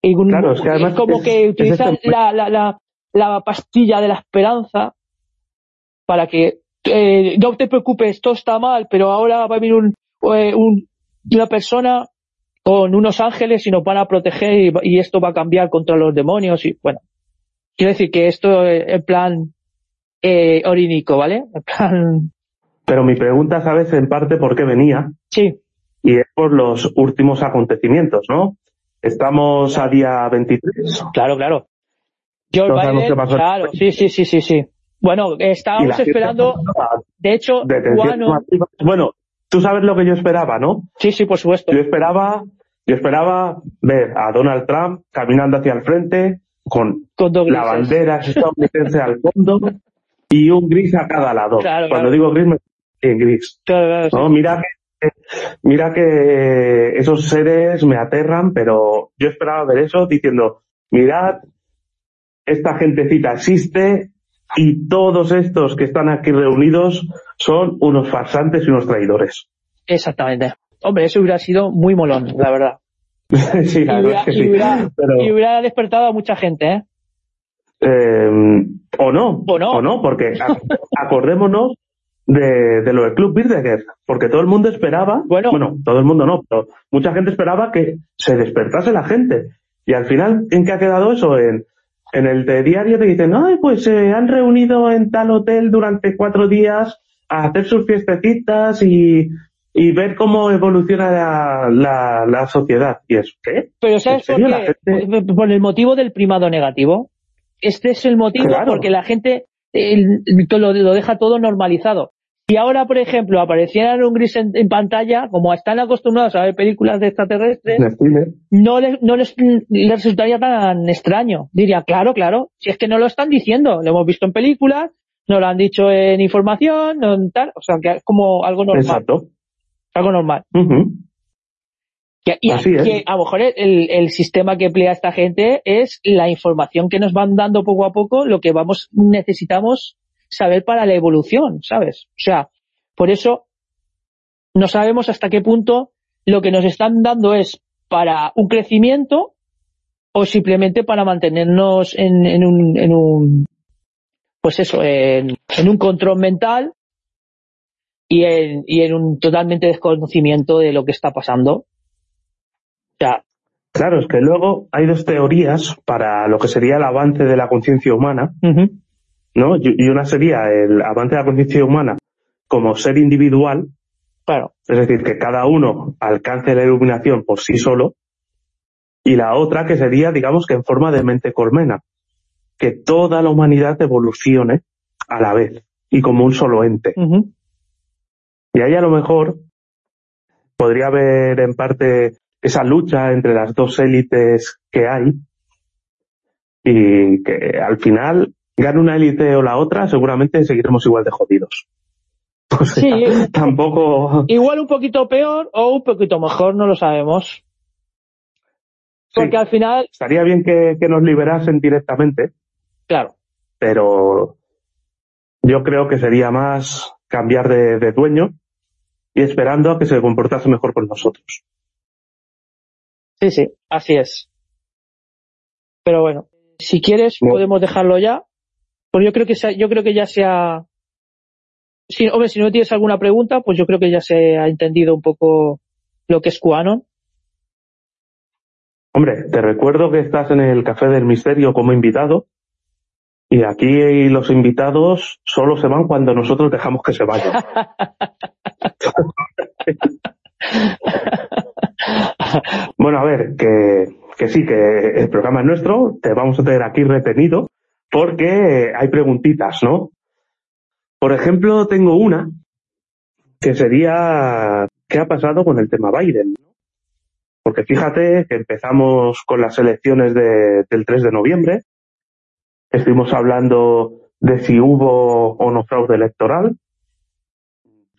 S2: Y un-
S1: Claro, es que además
S2: como
S1: es-
S2: que
S1: es
S2: utilizan
S1: este-
S2: la, la, la, la pastilla de la esperanza para que eh, no te preocupes, todo está mal, pero ahora va a venir un, eh, un- una persona con unos ángeles y nos van a proteger y, y esto va a cambiar contra los demonios y bueno. Quiero decir que esto eh, en plan eh, orínico, ¿vale? En plan,
S1: Pero mi pregunta, ¿sabes en parte por qué venía?
S2: sí,
S1: Y es por los últimos acontecimientos, ¿no? Estamos a día 23.
S2: Claro, claro. Joe
S1: No
S2: Biden, claro, sí, sí, sí, sí, sí. Bueno, estábamos esperando, de hecho,
S1: masivas. Bueno, tú sabes lo que yo esperaba, ¿no?
S2: sí, sí, por supuesto.
S1: Yo esperaba, yo esperaba ver a Donald Trump caminando hacia el frente con la bandera estadounidense al fondo y un gris a cada lado.
S2: Claro,
S1: Cuando
S2: claro.
S1: digo gris, me en gris.
S2: Claro, claro, sí.
S1: ¿no? Mira que, mira que esos seres me aterran, pero yo esperaba ver eso diciendo, mirad, esta gentecita existe y todos estos que están aquí reunidos son unos farsantes y unos traidores.
S2: Exactamente. Hombre, eso hubiera sido muy molón, la verdad. *laughs*
S1: sí, la
S2: y, hubiera,
S1: es que
S2: y
S1: sí.
S2: hubiera-
S1: Pero,
S2: y hubiera despertado a mucha gente, ¿eh?
S1: eh, o no,
S2: O no.
S1: porque ac- acordémonos de, de lo del Club Bilderberg, porque todo el mundo esperaba,
S2: Bueno.
S1: bueno, todo el mundo no, pero mucha gente esperaba que se despertase la gente. Y al final, ¿en qué ha quedado eso? En, en el de diario te dicen, ay, pues se han reunido en tal hotel durante cuatro días a hacer sus fiestecitas y, y ver cómo evoluciona la, la, la sociedad. Y es, ¿qué?
S2: Pero ¿sabes
S1: ¿En
S2: por qué?
S1: gente-
S2: el motivo del primado negativo. Este es el motivo
S1: Claro.
S2: porque la gente el- lo, lo deja todo normalizado. Si ahora, por ejemplo, apareciera un gris en, en pantalla, como están acostumbrados a ver películas de extraterrestres, no les, no les, les resultaría tan extraño. Diría, claro, claro, si es que no lo están diciendo, lo hemos visto en películas, no lo han dicho en información, no en tal, o sea, que es como algo normal,
S1: Exacto.
S2: algo normal. Que, y
S1: Así es.
S2: que a lo mejor el, el sistema que emplea esta gente es la información que nos van dando poco a poco, lo que vamos necesitamos saber para la evolución, ¿sabes? O sea, por eso no sabemos hasta qué punto lo que nos están dando es para un crecimiento o simplemente para mantenernos en, en un, en un pues eso, en, en un control mental y en, y en un totalmente desconocimiento de lo que está pasando. O sea,
S1: Claro, es que luego hay dos teorías para lo que sería el avance de la conciencia humana, ¿no? Y una sería el avance de la conciencia humana como ser individual,
S2: claro,
S1: es decir, que cada uno alcance la iluminación por sí solo, y la otra que sería, digamos, que en forma de mente colmena, que toda la humanidad evolucione a la vez y como un solo ente. Y ahí a lo mejor podría haber en parte esa lucha entre las dos élites que hay y que al final gane una élite o la otra, seguramente seguiremos igual de jodidos. *laughs* O sea,
S2: Sí.
S1: tampoco...
S2: igual un poquito peor o un poquito mejor, no lo sabemos. Porque
S1: Sí,
S2: al final,
S1: estaría bien que, que nos liberasen directamente,
S2: claro,
S1: pero yo creo que sería más cambiar de, de dueño y esperando a que se comportase mejor con nosotros.
S2: sí, sí, así es. Pero bueno, si quieres
S1: Bueno.
S2: podemos dejarlo ya. Pues yo creo que se- yo creo que ya se ha si, hombre, si no tienes alguna pregunta, pues yo creo que ya se ha entendido un poco lo que es QAnon.
S1: Hombre, te recuerdo que estás en el Café del Misterio como invitado y aquí los invitados solo se van cuando nosotros dejamos que se vayan. *laughs* bueno, a ver, que, que sí, que el programa es nuestro, te vamos a tener aquí retenido porque hay preguntitas, ¿no? Por ejemplo, tengo una que sería ¿qué ha pasado con el tema Biden? Porque fíjate que empezamos con las elecciones de- del 3 de noviembre, estuvimos hablando de si hubo o no fraude electoral.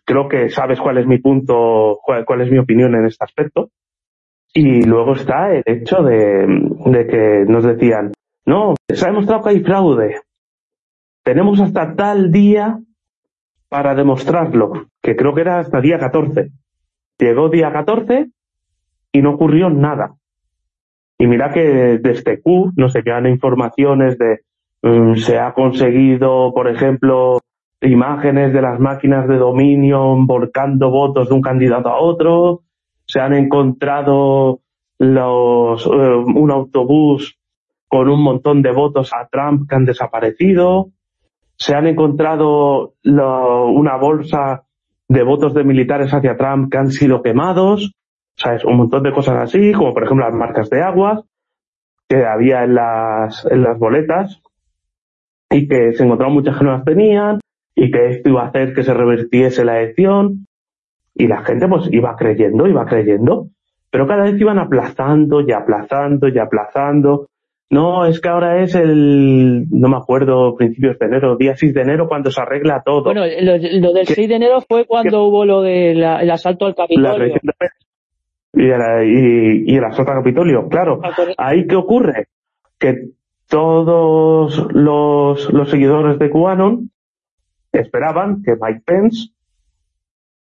S1: Creo que sabes cuál es mi punto, cuál, es mi opinión en este aspecto. Y luego está el hecho de que nos decían, no, se ha demostrado que hay fraude. Tenemos hasta tal día para demostrarlo, que creo que era hasta día 14. Llegó día 14 y no ocurrió nada. Y mira que desde Q nos llegan informaciones de mm, se ha conseguido, por ejemplo, imágenes de las máquinas de Dominion volcando votos de un candidato a otro, se han encontrado los, eh, un autobús con un montón de votos a Trump que han desaparecido, se han encontrado lo- una bolsa de votos de militares hacia Trump que han sido quemados, ¿sabes? Un montón de cosas así, como por ejemplo las marcas de agua que había en las, en las boletas y que se encontraron muchas que no las tenían y que esto iba a hacer que se revertiese la elección y la gente pues iba creyendo, iba creyendo, pero cada vez iban aplazando y aplazando y aplazando. No, es que ahora es el, no me acuerdo, principios de enero, día 6 de enero cuando se arregla todo.
S2: Bueno, lo, lo del
S1: ¿Qué?
S2: 6 de enero fue cuando hubo lo del asalto al Capitolio.
S1: de y, el- y, y el asalto al Capitolio. Claro,
S2: Ah,
S1: ahí qué ocurre? Que todos los, los seguidores de QAnon esperaban que Mike Pence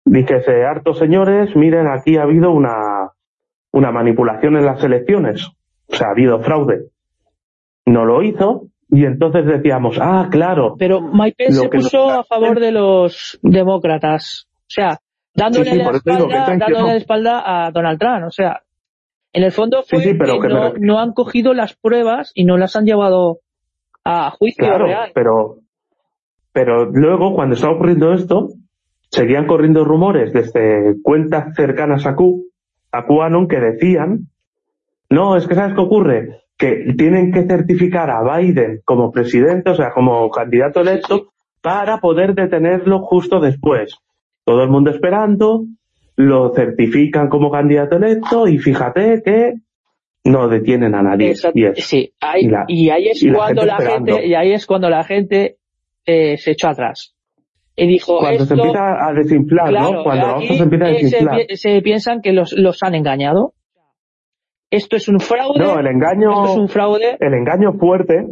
S1: dijese, hartos señores, miren, aquí ha habido una, una manipulación en las elecciones. O sea, ha habido fraude. No lo hizo y entonces decíamos, ah, claro.
S2: Pero Mike Pence se puso a favor de los demócratas. O sea, dándole, la, espalda, dándole la espalda a Donald Trump. O sea, en el fondo fue que, no, han cogido las pruebas y no las han llevado a juicio
S1: claro,
S2: real.
S1: Pero, pero luego, cuando estaba ocurriendo esto, seguían corriendo rumores desde cuentas cercanas a Q, a QAnon, que decían, no, es que ¿sabes qué ocurre? Que tienen que certificar a Biden como presidente, o sea, como candidato electo, para poder detenerlo justo después. Todo el mundo esperando, lo certifican como candidato electo y fíjate que no detienen a nadie.
S2: sí, y, ahí es cuando la gente, y ahí es cuando la gente eh, se echó atrás. Y dijo,
S1: cuando se empieza a desinflar, ¿no? Cuando se empieza a desinflar.
S2: Se, piensan que los, los han engañado. Esto es un fraude.
S1: No, el engaño.
S2: Esto es un fraude.
S1: El engaño fuerte,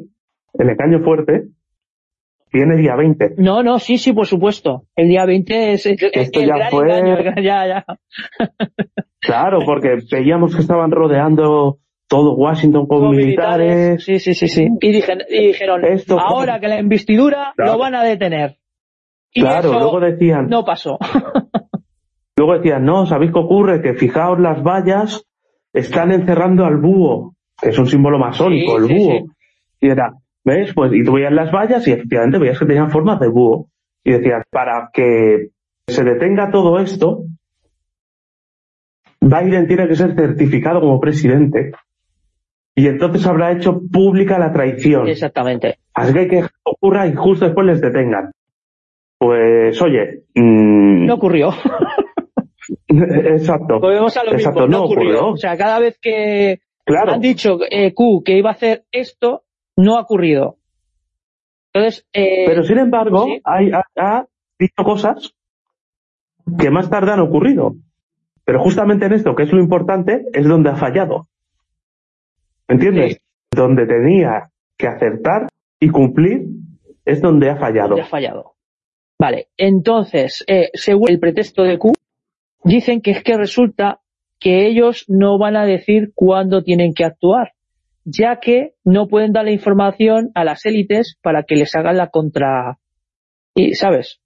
S1: el engaño fuerte tiene día 20.
S2: No, no, sí, sí, por supuesto. El día 20 es, el,
S1: Esto ya fue... *laughs*
S2: ya, ya.
S1: Claro, porque veíamos que estaban rodeando todo Washington con, militares.
S2: Sí, sí, sí, sí. Y, dijeron, Esto ahora que la investidura lo van a detener.
S1: Y claro, luego decían...
S2: No pasó. *laughs*
S1: luego decían, no, ¿sabéis qué ocurre? Que fijaos las vallas están encerrando al búho, que es un símbolo masónico, el búho. Y era, ¿Ves? Pues, y tú veías las vallas y efectivamente veías que tenían formas de búho. Y decías, para que se detenga todo esto, Biden tiene que ser certificado como presidente y entonces habrá hecho pública la traición.
S2: Exactamente.
S1: Así que, que ocurra y justo después les detengan. Pues, oye... Mmm...
S2: No ocurrió. *laughs*
S1: exacto.
S2: Volvemos a lo exacto, mismo. No, ocurrió. O sea, cada vez que claro. han dicho eh, Q que iba a hacer esto, no ha ocurrido. Entonces, eh,
S1: Pero sin embargo, hay, ha, dicho cosas que más tarde han ocurrido. Pero justamente en esto, que es lo importante, es donde ha fallado. ¿Entiendes? Donde tenía que acertar y cumplir es donde ha fallado.
S2: Donde ha fallado. Vale, entonces, eh, según el pretexto de Q, dicen que es que resulta que ellos no van a decir cuándo tienen que actuar ya que no pueden dar la información a las élites para que les hagan la contra... y ¿Sabes?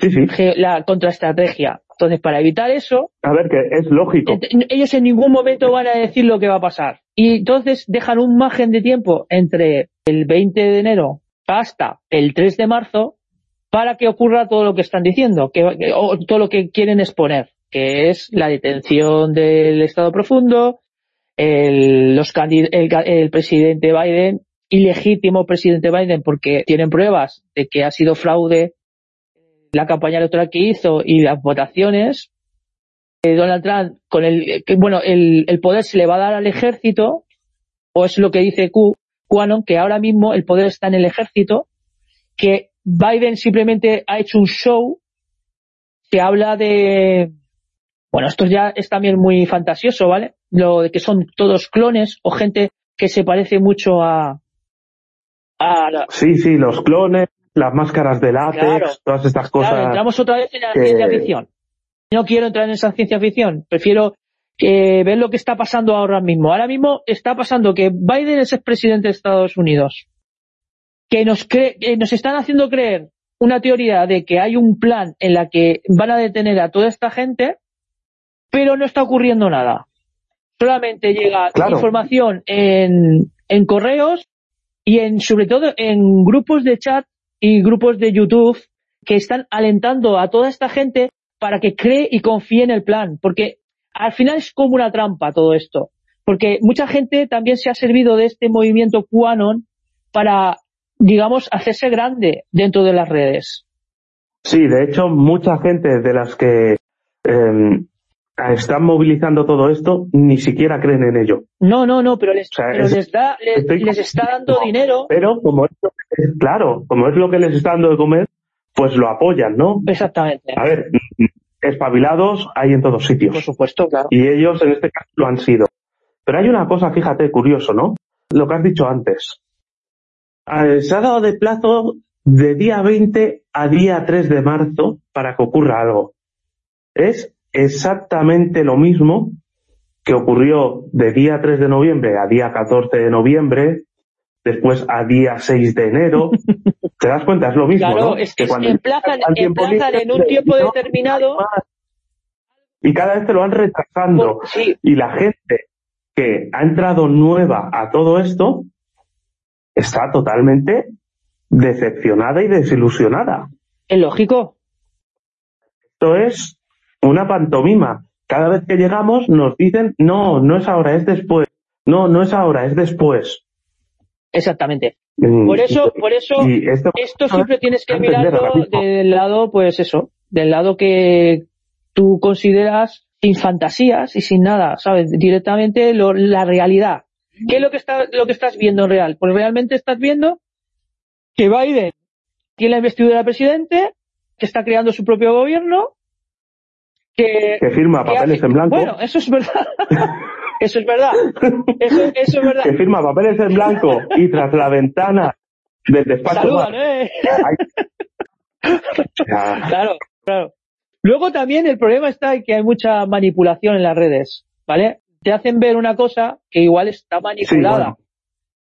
S1: Sí, sí.
S2: La contraestrategia. Entonces, para evitar eso...
S1: A ver, que es lógico.
S2: Ellos en ningún momento van a decir lo que va a pasar. Y entonces dejan un margen de tiempo entre el 20 de enero hasta el 3 de marzo para que ocurra todo lo que están diciendo, que, o todo lo que quieren exponer, que es la detención del Estado profundo, el, los el, presidente Biden, ilegítimo presidente Biden, porque tienen pruebas de que ha sido fraude la campaña electoral que hizo y las votaciones. Eh, Donald Trump, con el, bueno, el, el, poder se le va a dar al ejército, o es lo que dice Q, QAnon, que ahora mismo el poder está en el ejército, que Biden simplemente ha hecho un show que habla de, bueno, esto ya es también muy fantasioso, ¿vale? Lo de que son todos clones o gente que se parece mucho a... a
S1: Sí, sí, los clones, las máscaras de látex, todas estas cosas. Claro,
S2: entramos otra vez en la ciencia ficción. No quiero entrar en esa ciencia ficción, prefiero que ver lo que está pasando ahora mismo. Ahora mismo está pasando que Biden es el presidente de Estados Unidos, que nos, que nos están haciendo creer una teoría de que hay un plan en la que van a detener a toda esta gente pero no está ocurriendo nada. Solamente llega información en, en correos y en, sobre todo en grupos de chat y grupos de YouTube que están alentando a toda esta gente para que cree y confíe en el plan, porque al final es como una trampa todo esto, porque mucha gente también se ha servido de este movimiento QAnon para, digamos, hacerse grande dentro de las redes.
S1: Sí, de hecho, mucha gente de las que em, están movilizando todo esto, ni siquiera creen en ello.
S2: No, no, no, pero les, les, da, les, está dando dinero.
S1: Pero como es, claro, como es lo que les está dando de comer, pues lo apoyan, ¿no?
S2: Exactamente.
S1: A ver, espabilados hay en todos sitios.
S2: Por supuesto, claro.
S1: Y ellos en este caso lo han sido. Pero hay una cosa, fíjate, curioso, ¿no? Lo que has dicho antes. Se ha dado de plazo de día 20 a día 3 de marzo para que ocurra algo. Es exactamente lo mismo que ocurrió de día 3 de noviembre a día 14 de noviembre, después a día 6 de enero. *laughs* ¿Te das cuenta? Es lo mismo,
S2: Claro,
S1: ¿no?
S2: es que
S1: cuando
S2: emplazan, en un tiempo determinado.
S1: Y cada vez te lo van retrasando.
S2: Sí,
S1: Y la gente que ha entrado nueva a todo esto está totalmente decepcionada y desilusionada.
S2: es lógico.
S1: Esto es una pantomima. Cada vez que llegamos nos dicen, no, no es ahora, es después. No, no es ahora, es después.
S2: Exactamente.
S1: Mm,
S2: Por eso, por eso,
S1: esto,
S2: esto siempre tienes que mirarlo del lado, pues eso, del lado que tú consideras sin fantasías y sin nada, ¿sabes? Directamente lo- la realidad. ¿Qué es lo que, está, lo que estás viendo en real? Pues realmente estás viendo que Biden tiene la investidura de presidente, que está creando su propio gobierno, que,
S1: que firma
S2: que
S1: papeles
S2: hace-
S1: en blanco,
S2: Bueno, eso es verdad. *laughs* eso es verdad. Eso, eso es verdad.
S1: que firma papeles en blanco y tras la ventana del despacho
S2: Saludan, ¿eh? *laughs* Claro, claro. Luego también el problema está en que hay mucha manipulación en las redes, ¿vale? Te hacen ver una cosa que igual está manipulada,
S1: bueno.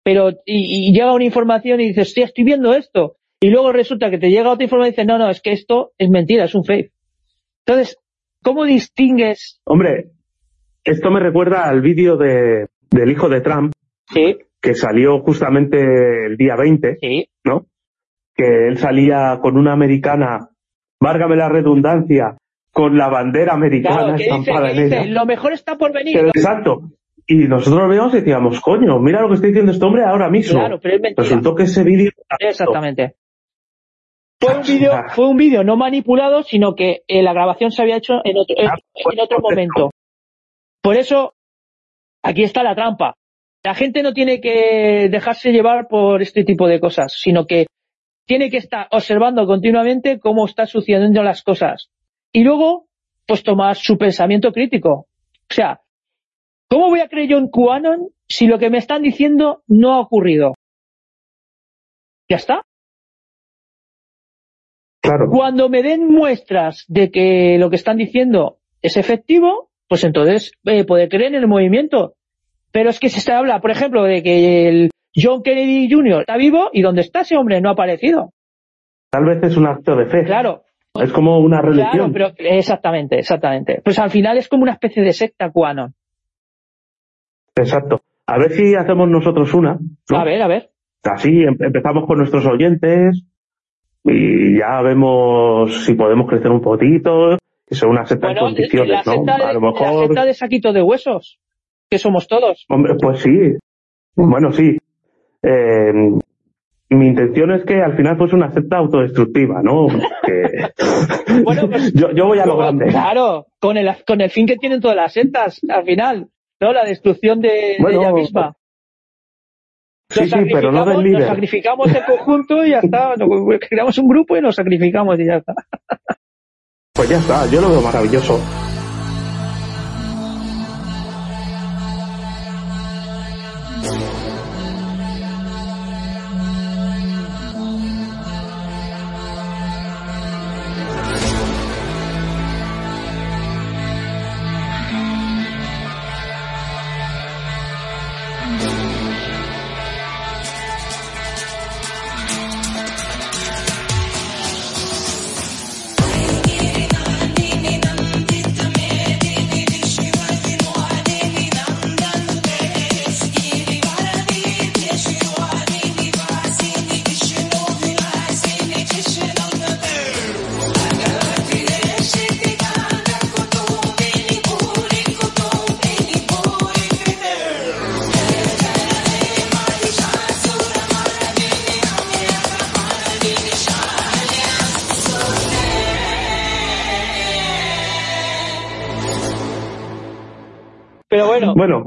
S2: pero y, y llega una información y dices, sí, estoy viendo esto, y luego resulta que te llega otra información y dices, no, no, es que esto es mentira, es un fake. Entonces, ¿cómo distingues?
S1: Hombre, esto me recuerda al vídeo de, del hijo de Trump,
S2: Sí,
S1: que salió justamente el día 20,
S2: sí,
S1: ¿no? Que él salía con una americana, válgame la redundancia, con la bandera americana
S2: claro, que dice,
S1: estampada en
S2: dice,
S1: ella.
S2: lo mejor está por venir.
S1: Exacto. Y nosotros lo veíamos y decíamos, coño, mira lo que está diciendo este hombre ahora mismo.
S2: Claro, pero es mentira.
S1: Resultó que ese vídeo...
S2: Exactamente. Fue un vídeo, fue un vídeo no manipulado, sino que eh, la grabación se había hecho en otro, en, en otro momento. Por eso, aquí está la trampa. La gente no tiene que dejarse llevar por este tipo de cosas, sino que tiene que estar observando continuamente cómo están sucediendo las cosas. Y luego, pues tomar su pensamiento crítico. O sea, ¿cómo voy a creer yo en QAnon si lo que me están diciendo no ha ocurrido? Ya está.
S1: Claro.
S2: Cuando me den muestras de que lo que están diciendo es efectivo, pues entonces eh, poder creer en el movimiento. Pero es que se habla, por ejemplo, de que el John Kennedy Jr. está vivo y ¿dónde está ese hombre? No ha aparecido.
S1: Tal vez es un acto de fe.
S2: Claro,
S1: Es como una
S2: claro,
S1: religión.
S2: pero exactamente, exactamente. Pues al final es como una especie de secta QAnon.
S1: Exacto. A ver si hacemos nosotros una. ¿no?
S2: A ver, a ver.
S1: Así em- empezamos con nuestros oyentes y ya vemos si podemos crecer un poquito, que son una secta
S2: Bueno,
S1: en condiciones,
S2: la
S1: ¿no?
S2: de,
S1: A lo
S2: la
S1: mejor,
S2: secta de saquito de huesos, que somos todos.
S1: hombre, pues sí. Bueno, sí. Eh, mi intención es que al final fuese una secta autodestructiva, ¿no? Que- *laughs*
S2: Bueno, pues- *laughs*
S1: yo, yo voy a lo grande.
S2: Claro, con el, con el fin que tienen todas las sectas, al final, ¿no? La destrucción de, de
S1: Bueno,
S2: ella misma.
S1: Sí,
S2: Nos
S1: sí, pero no del
S2: sacrificamos- Nos
S1: líder.
S2: sacrificamos en conjunto y ya está. Nos- Creamos un grupo y nos sacrificamos y ya está.
S1: Pues ya está, yo lo veo maravilloso.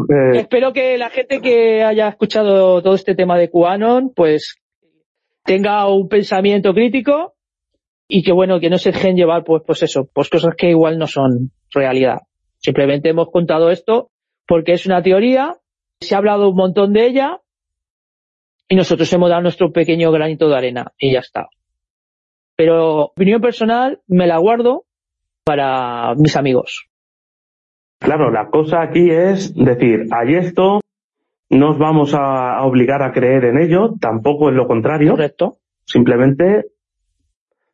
S1: Eh,
S2: espero que la gente que haya escuchado todo este tema de QAnon, pues tenga un pensamiento crítico y que bueno, que no se dejen llevar pues, pues eso, pues cosas que igual no son realidad. Simplemente hemos contado esto porque es una teoría, se ha hablado un montón de ella y nosotros hemos dado nuestro pequeño granito de arena y ya está. Pero opinión personal me la guardo para mis amigos.
S1: Claro, la cosa aquí es decir, hay esto, no os vamos a, obligar a creer en ello, tampoco es lo contrario.
S2: Correcto.
S1: Simplemente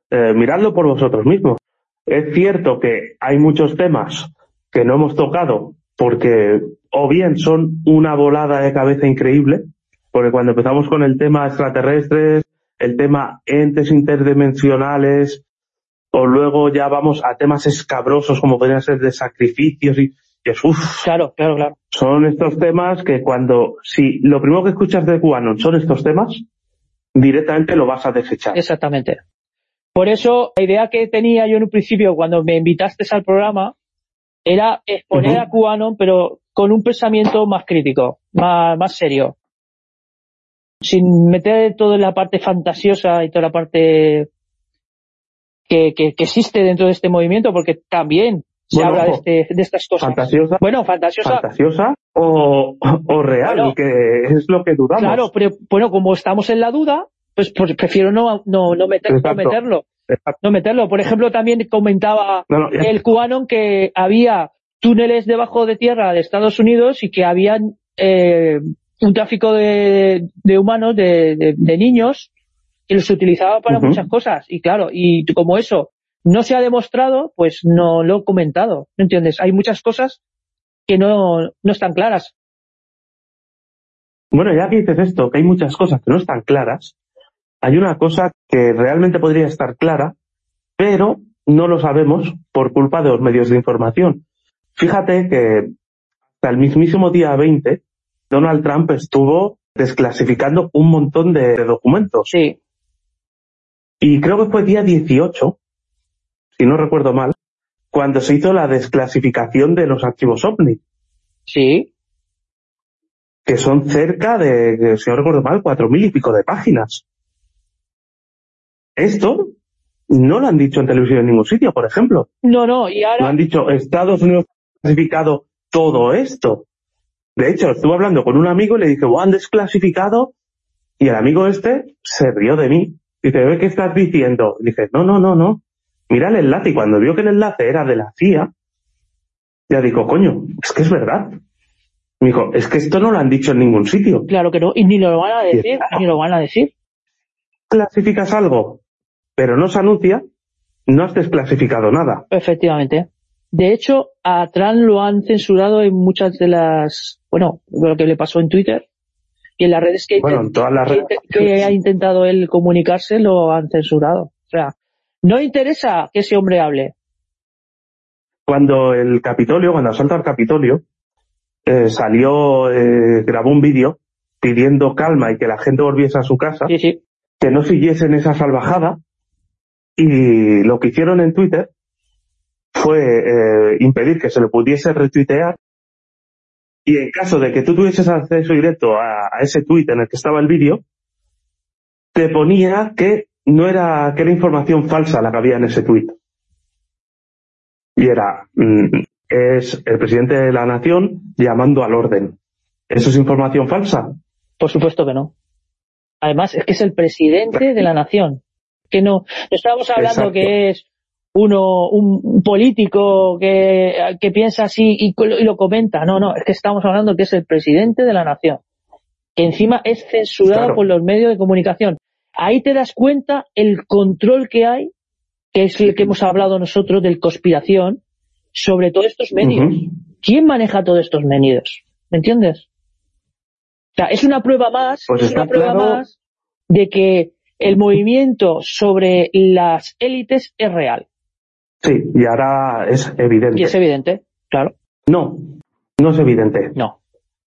S1: eh, miradlo por vosotros mismos. Es cierto que hay muchos temas que no hemos tocado porque o bien son una volada de cabeza increíble, porque cuando empezamos con el tema extraterrestres, el tema entes interdimensionales, o luego ya vamos a temas escabrosos como podrían ser de sacrificios y,
S2: claro, claro, claro.
S1: Son estos temas que cuando, si lo primero que escuchas de Cubanon son estos temas, directamente lo vas a desechar.
S2: Exactamente. Por eso, la idea que tenía yo en un principio cuando me invitaste al programa era exponer a Cubanon, pero con un pensamiento más crítico, más, más serio. Sin meter todo en la parte fantasiosa y toda la parte que, que, existe dentro de este movimiento, porque también se habla de, este, de, estas cosas.
S1: Fantasiosa.
S2: Bueno, fantasiosa.
S1: Fantasiosa o, o real, que es lo que dudamos.
S2: Claro, pero bueno, como estamos en la duda, pues, pues prefiero no, no, no, meterlo. No meterlo. Por ejemplo, también comentaba el cubano que había túneles debajo de tierra de Estados Unidos y que habían eh, un tráfico de, de humanos, de, de, niños, que los utilizaba para muchas cosas. Y claro, y como eso no se ha demostrado, pues no lo he comentado. ¿No entiendes? Hay muchas cosas que no, no están claras.
S1: Bueno, ya que dices esto, que hay muchas cosas que no están claras, hay una cosa que realmente podría estar clara, pero no lo sabemos por culpa de los medios de información. Fíjate que hasta el mismísimo día 20, Donald Trump estuvo desclasificando un montón de documentos.
S2: Sí.
S1: Y creo que fue día 18, si no recuerdo mal, cuando se hizo la desclasificación de los archivos OVNI.
S2: Sí.
S1: Que son cerca de, si no recuerdo mal, cuatro mil y pico de páginas. Esto no lo han dicho en televisión en ningún sitio, por ejemplo.
S2: No, no, y ahora...
S1: Lo han dicho, Estados Unidos ha clasificado todo esto. De hecho, estuve hablando con un amigo y le dije, ¿han desclasificado? Y el amigo este se rió de mí. Dice, ¿ve qué estás diciendo? Y dije, no, no, no, no. Mira el enlace. Y cuando vio que el enlace era de la CIA, ya dijo, coño, es que es verdad. Me dijo, es que esto no lo han dicho en ningún sitio.
S2: Claro que no, y ni lo van a decir, ni lo van a decir.
S1: Clasificas algo, pero no se anuncia, no has desclasificado nada.
S2: Efectivamente. De hecho, a Trump lo han censurado en muchas de las, bueno, lo que le pasó en Twitter y en las redes que, que, ha intentado él comunicarse lo han censurado. O sea, no interesa que ese hombre hable.
S1: Cuando el Capitolio, cuando asalta el Capitolio, eh, salió, eh, grabó un vídeo pidiendo calma y que la gente volviese a su casa, que no siguiesen esa salvajada, y lo que hicieron en Twitter fue eh, impedir que se lo pudiese retuitear y en caso de que tú tuvieses acceso directo a, ese tweet en el que estaba el vídeo, te ponía que no era, que era información falsa la que había en ese tweet. Y era, mm, es el presidente de la nación llamando al orden. ¿Eso es información falsa?
S2: Por supuesto que no. Además, es que es el presidente de la nación. Que no, no estábamos hablando que es uno, un político que, que piensa así y, lo comenta. No, no, es que estamos hablando que es el presidente de la nación, que encima es censurado por los medios de comunicación. Ahí te das cuenta el control que hay, que es el que hemos hablado nosotros del conspiración, sobre todos estos medios. ¿Quién maneja todos estos medios? ¿Me entiendes? O sea, es una prueba más,
S1: pues
S2: es una prueba más de que el movimiento sobre las élites es real.
S1: Sí, y ahora es evidente.
S2: Y es evidente, claro.
S1: No, no es evidente.
S2: No.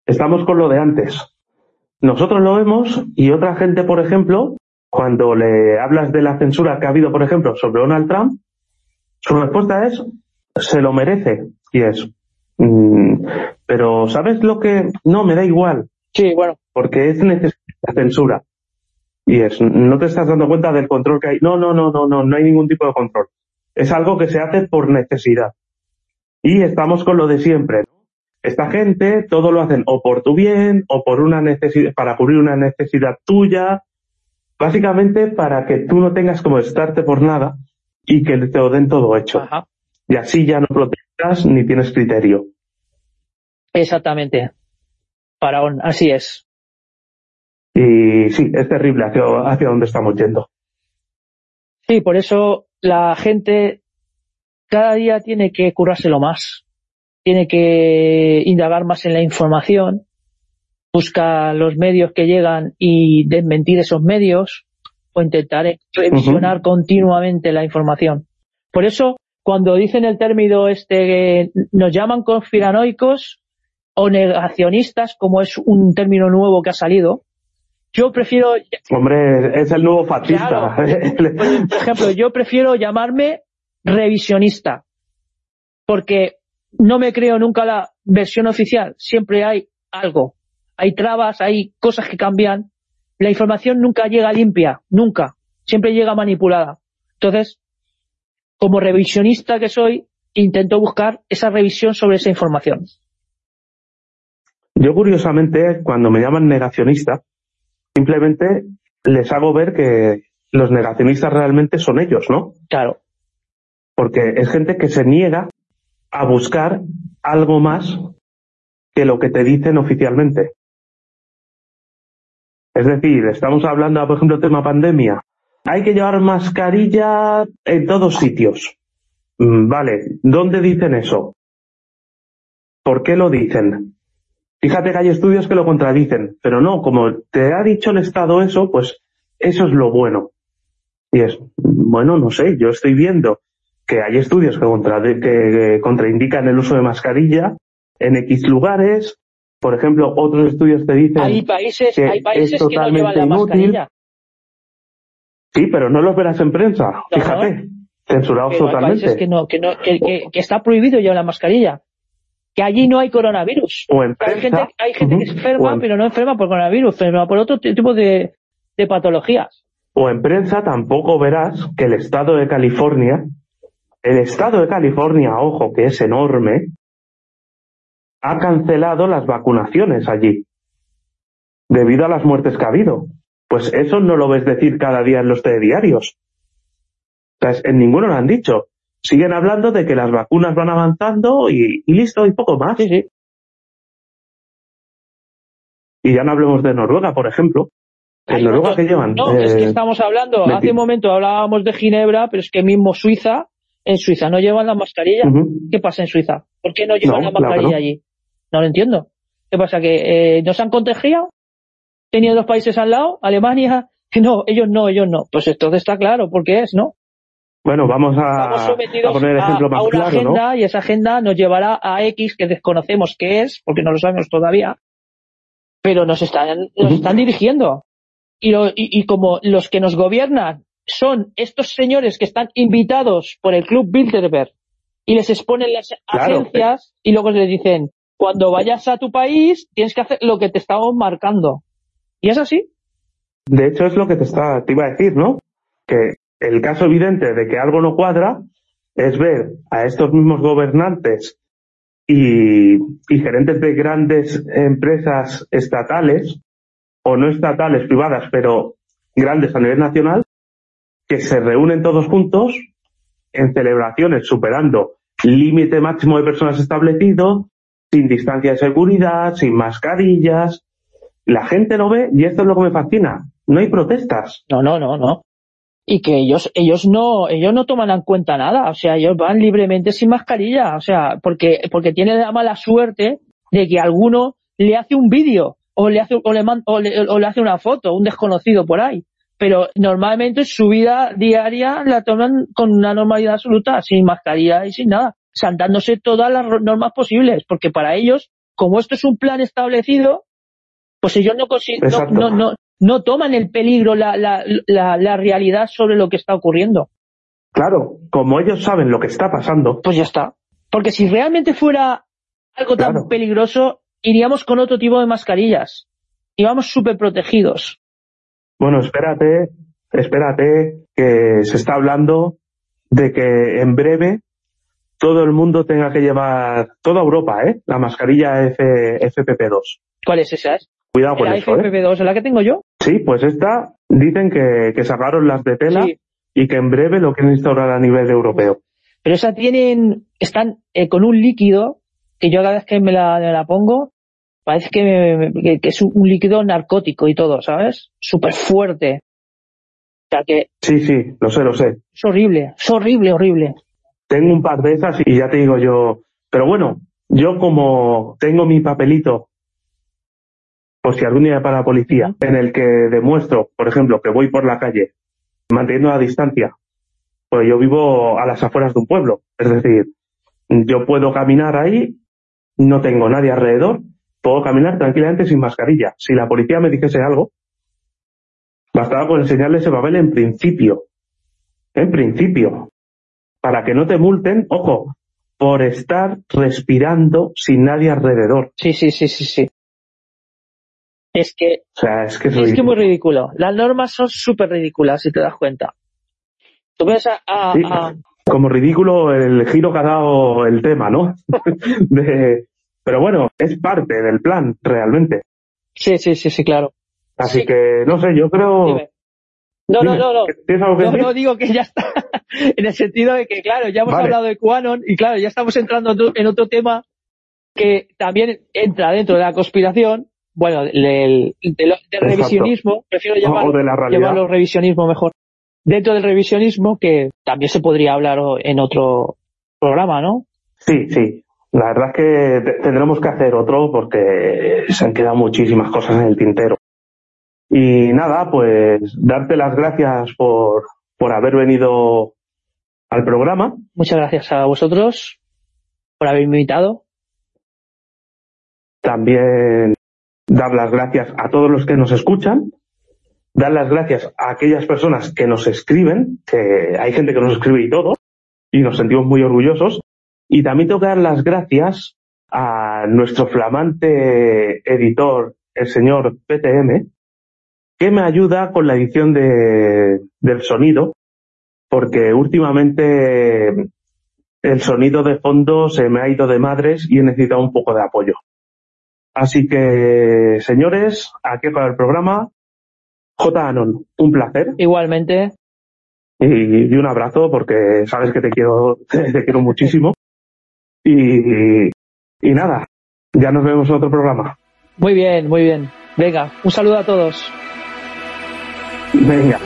S1: Estamos con lo de antes. Nosotros lo vemos y otra gente, por ejemplo, cuando le hablas de la censura que ha habido, por ejemplo, sobre Donald Trump, su respuesta es, se lo merece. Y es, mm, pero ¿sabes lo que? No, me da igual.
S2: Sí, bueno.
S1: Porque es necesaria la censura. Y es, no te estás dando cuenta del control que hay. No, no, no, no, no, no hay ningún tipo de control. Es algo que se hace por necesidad. Y estamos con lo de siempre. Esta gente todo lo hacen o por tu bien o por una necesidad, para cubrir una necesidad tuya, básicamente para que tú no tengas como estarte por nada y que te lo den todo hecho. Y así ya no protestas ni tienes criterio.
S2: Exactamente. Faraón, así es.
S1: Y sí, es terrible hacia, hacia dónde estamos yendo.
S2: Sí, por eso la gente cada día tiene que curárselo más. Tiene que indagar más en la información, busca los medios que llegan y desmentir esos medios o intentar revisionar continuamente la información. Por eso, cuando dicen el término este, nos llaman conspiranoicos o negacionistas, como es un término nuevo que ha salido, yo prefiero...
S1: Hombre, es el nuevo fascista. *laughs*
S2: por ejemplo, yo prefiero llamarme revisionista, porque no me creo nunca la versión oficial, siempre hay algo, hay trabas, hay cosas que cambian, la información nunca llega limpia, nunca, siempre llega manipulada. Entonces, como revisionista que soy, intento buscar esa revisión sobre esa información.
S1: Yo curiosamente, cuando me llaman negacionista, simplemente les hago ver que los negacionistas realmente son ellos, ¿no?
S2: Claro.
S1: Porque es gente que se niega a buscar algo más que lo que te dicen oficialmente. Es decir, estamos hablando, por ejemplo, del tema pandemia. Hay que llevar mascarilla en todos sitios. Mm, vale, ¿dónde dicen eso? ¿Por qué lo dicen? Fíjate que hay estudios que lo contradicen, pero no, como te ha dicho el Estado eso, pues eso es lo bueno. Y es, bueno, no sé, yo estoy viendo que hay estudios que, que contraindican el uso de mascarilla en X lugares, por ejemplo, otros estudios te dicen
S2: hay países, que hay países es totalmente que no la inútil. Mascarilla.
S1: Sí, pero no los verás en prensa, fíjate, censurados totalmente. Hay países
S2: que, no, que, no, que, que, está prohibido llevar la mascarilla que allí no hay coronavirus. hay gente, hay gente que enferma, pero no enferma por coronavirus, enferma por otro tipo de, de patologías.
S1: O en prensa tampoco verás que el estado de California, el estado de California, ojo, que es enorme, ha cancelado las vacunaciones allí, debido a las muertes que ha habido. Pues eso no lo ves decir cada día en los telediarios. O en ninguno lo han dicho siguen hablando de que las vacunas van avanzando y, listo, y poco más.
S2: Sí, sí.
S1: Y ya no hablemos de Noruega, por ejemplo. ¿En Noruega qué llevan?
S2: No, es que eh, estamos hablando, hace un momento hablábamos de Ginebra, pero es que mismo Suiza, en Suiza no llevan la mascarilla. ¿Qué pasa en Suiza? ¿Por qué no llevan la mascarilla allí? No lo entiendo. ¿Qué pasa? ¿Que eh, no se han contagiado? ¿Tenían dos países al lado? ¿Alemania? *laughs* No, ellos no, ellos no. Pues entonces está claro por qué es, ¿no?
S1: Bueno, vamos a, poner el ejemplo más
S2: a una
S1: claro,
S2: agenda y esa agenda nos llevará a X que desconocemos qué es, porque no lo sabemos todavía, pero nos están, nos están dirigiendo. Y, y, como los que nos gobiernan son estos señores que están invitados por el Club Bilderberg y les exponen las agencias y luego les dicen, cuando vayas a tu país tienes que hacer lo que te estamos marcando. ¿Y es así?
S1: De hecho es lo que te, está, te iba a decir, ¿no? Que el caso evidente de que algo no cuadra es ver a estos mismos gobernantes y, gerentes de grandes empresas estatales, o no estatales, privadas, pero grandes a nivel nacional, que se reúnen todos juntos en celebraciones superando límite máximo de personas establecido, sin distancia de seguridad, sin mascarillas. La gente lo ve y esto es lo que me fascina. No hay protestas.
S2: No, no, no, no y que ellos ellos no ellos no toman en cuenta nada, o sea, ellos van libremente sin mascarilla, o sea, porque porque tienen la mala suerte de que alguno le hace un vídeo o le hace o le, o le, hace una foto, un desconocido por ahí, pero normalmente su vida diaria la toman con una normalidad absoluta, sin mascarilla y sin nada, saltándose todas las normas posibles, porque para ellos, como esto es un plan establecido, pues ellos no, no, no, no toman el peligro, la, la, la, realidad sobre lo que está ocurriendo.
S1: Claro, como ellos saben lo que está pasando.
S2: Pues ya está. Porque si realmente fuera algo tan peligroso, iríamos con otro tipo de mascarillas. Íbamos súper protegidos.
S1: Bueno, espérate, espérate, que se está hablando de que en breve todo el mundo tenga que llevar, toda Europa, ¿eh? La mascarilla FPP2.
S2: ¿Cuál es esa?
S1: Cuidado con eso,
S2: ¿eh? FFP2 la que tengo yo?
S1: Sí, pues esta dicen que, que sacaron las de tela y que en breve lo quieren instaurar a nivel europeo.
S2: Pero esa tienen, están eh, con un líquido que yo cada vez que me la, me la pongo parece que, que- que es un líquido narcótico y todo, ¿sabes? Súper fuerte. O sea que
S1: Sí, sí, lo sé, lo sé.
S2: es horrible, es horrible, horrible.
S1: Tengo un par de esas y ya te digo yo. Pero bueno, yo como tengo mi papelito, por si algún día para la policía, en el que demuestro, por ejemplo, que voy por la calle manteniendo la distancia, pues yo vivo a las afueras de un pueblo. Es decir, yo puedo caminar ahí, no tengo nadie alrededor, puedo caminar tranquilamente sin mascarilla. Si la policía me dijese algo, bastaba con enseñarle ese papel en principio. En principio para que no te multen, ojo, por estar respirando sin nadie alrededor.
S2: Sí, sí, sí, sí, sí. Es que
S1: O sea, es que es,
S2: Es que
S1: ridículo.
S2: muy ridículo. Las normas son súper ridículas, si te das cuenta. Tú ves a... a-
S1: Sí.
S2: a-
S1: como ridículo el giro que ha dado el tema, ¿no? *laughs* De- pero bueno, es parte del plan, realmente.
S2: Sí, sí, sí, sí, claro.
S1: Así
S2: Sí.
S1: que, no sé, yo creo...
S2: Dime. No, no,
S1: Dime,
S2: no, no.
S1: ¿Tienes algo que
S2: No, no digo que ya está. *laughs* en el sentido de que, claro, ya hemos
S1: Vale.
S2: hablado de QAnon y, claro, ya estamos entrando en otro tema que también entra dentro de la conspiración. Bueno, del, del- del revisionismo, prefiero llamarlo, llamarlo revisionismo mejor. Dentro del revisionismo, que también se podría hablar en otro programa, ¿no?
S1: Sí, sí. La verdad es que te- tendremos que hacer otro porque se han quedado muchísimas cosas en el tintero. Y nada, pues darte las gracias por, por haber venido al programa.
S2: Muchas gracias a vosotros por haberme invitado.
S1: También dar las gracias a todos los que nos escuchan. Dar las gracias a aquellas personas que nos escriben, que hay gente que nos escribe y todo, y nos sentimos muy orgullosos. Y también tengo que dar las gracias a nuestro flamante editor, el señor PTM, que me ayuda con la edición de, del sonido, porque últimamente el sonido de fondo se me ha ido de madres y he necesitado un poco de apoyo. Así que, señores, aquí acaba el programa. J. Anon, un placer
S2: Igualmente,
S1: y, y un abrazo porque sabes que te quiero, *laughs* te quiero muchísimo. Y, y nada, ya nos vemos en otro programa.
S2: muy bien, muy bien. Venga, un saludo a todos.
S1: Venga.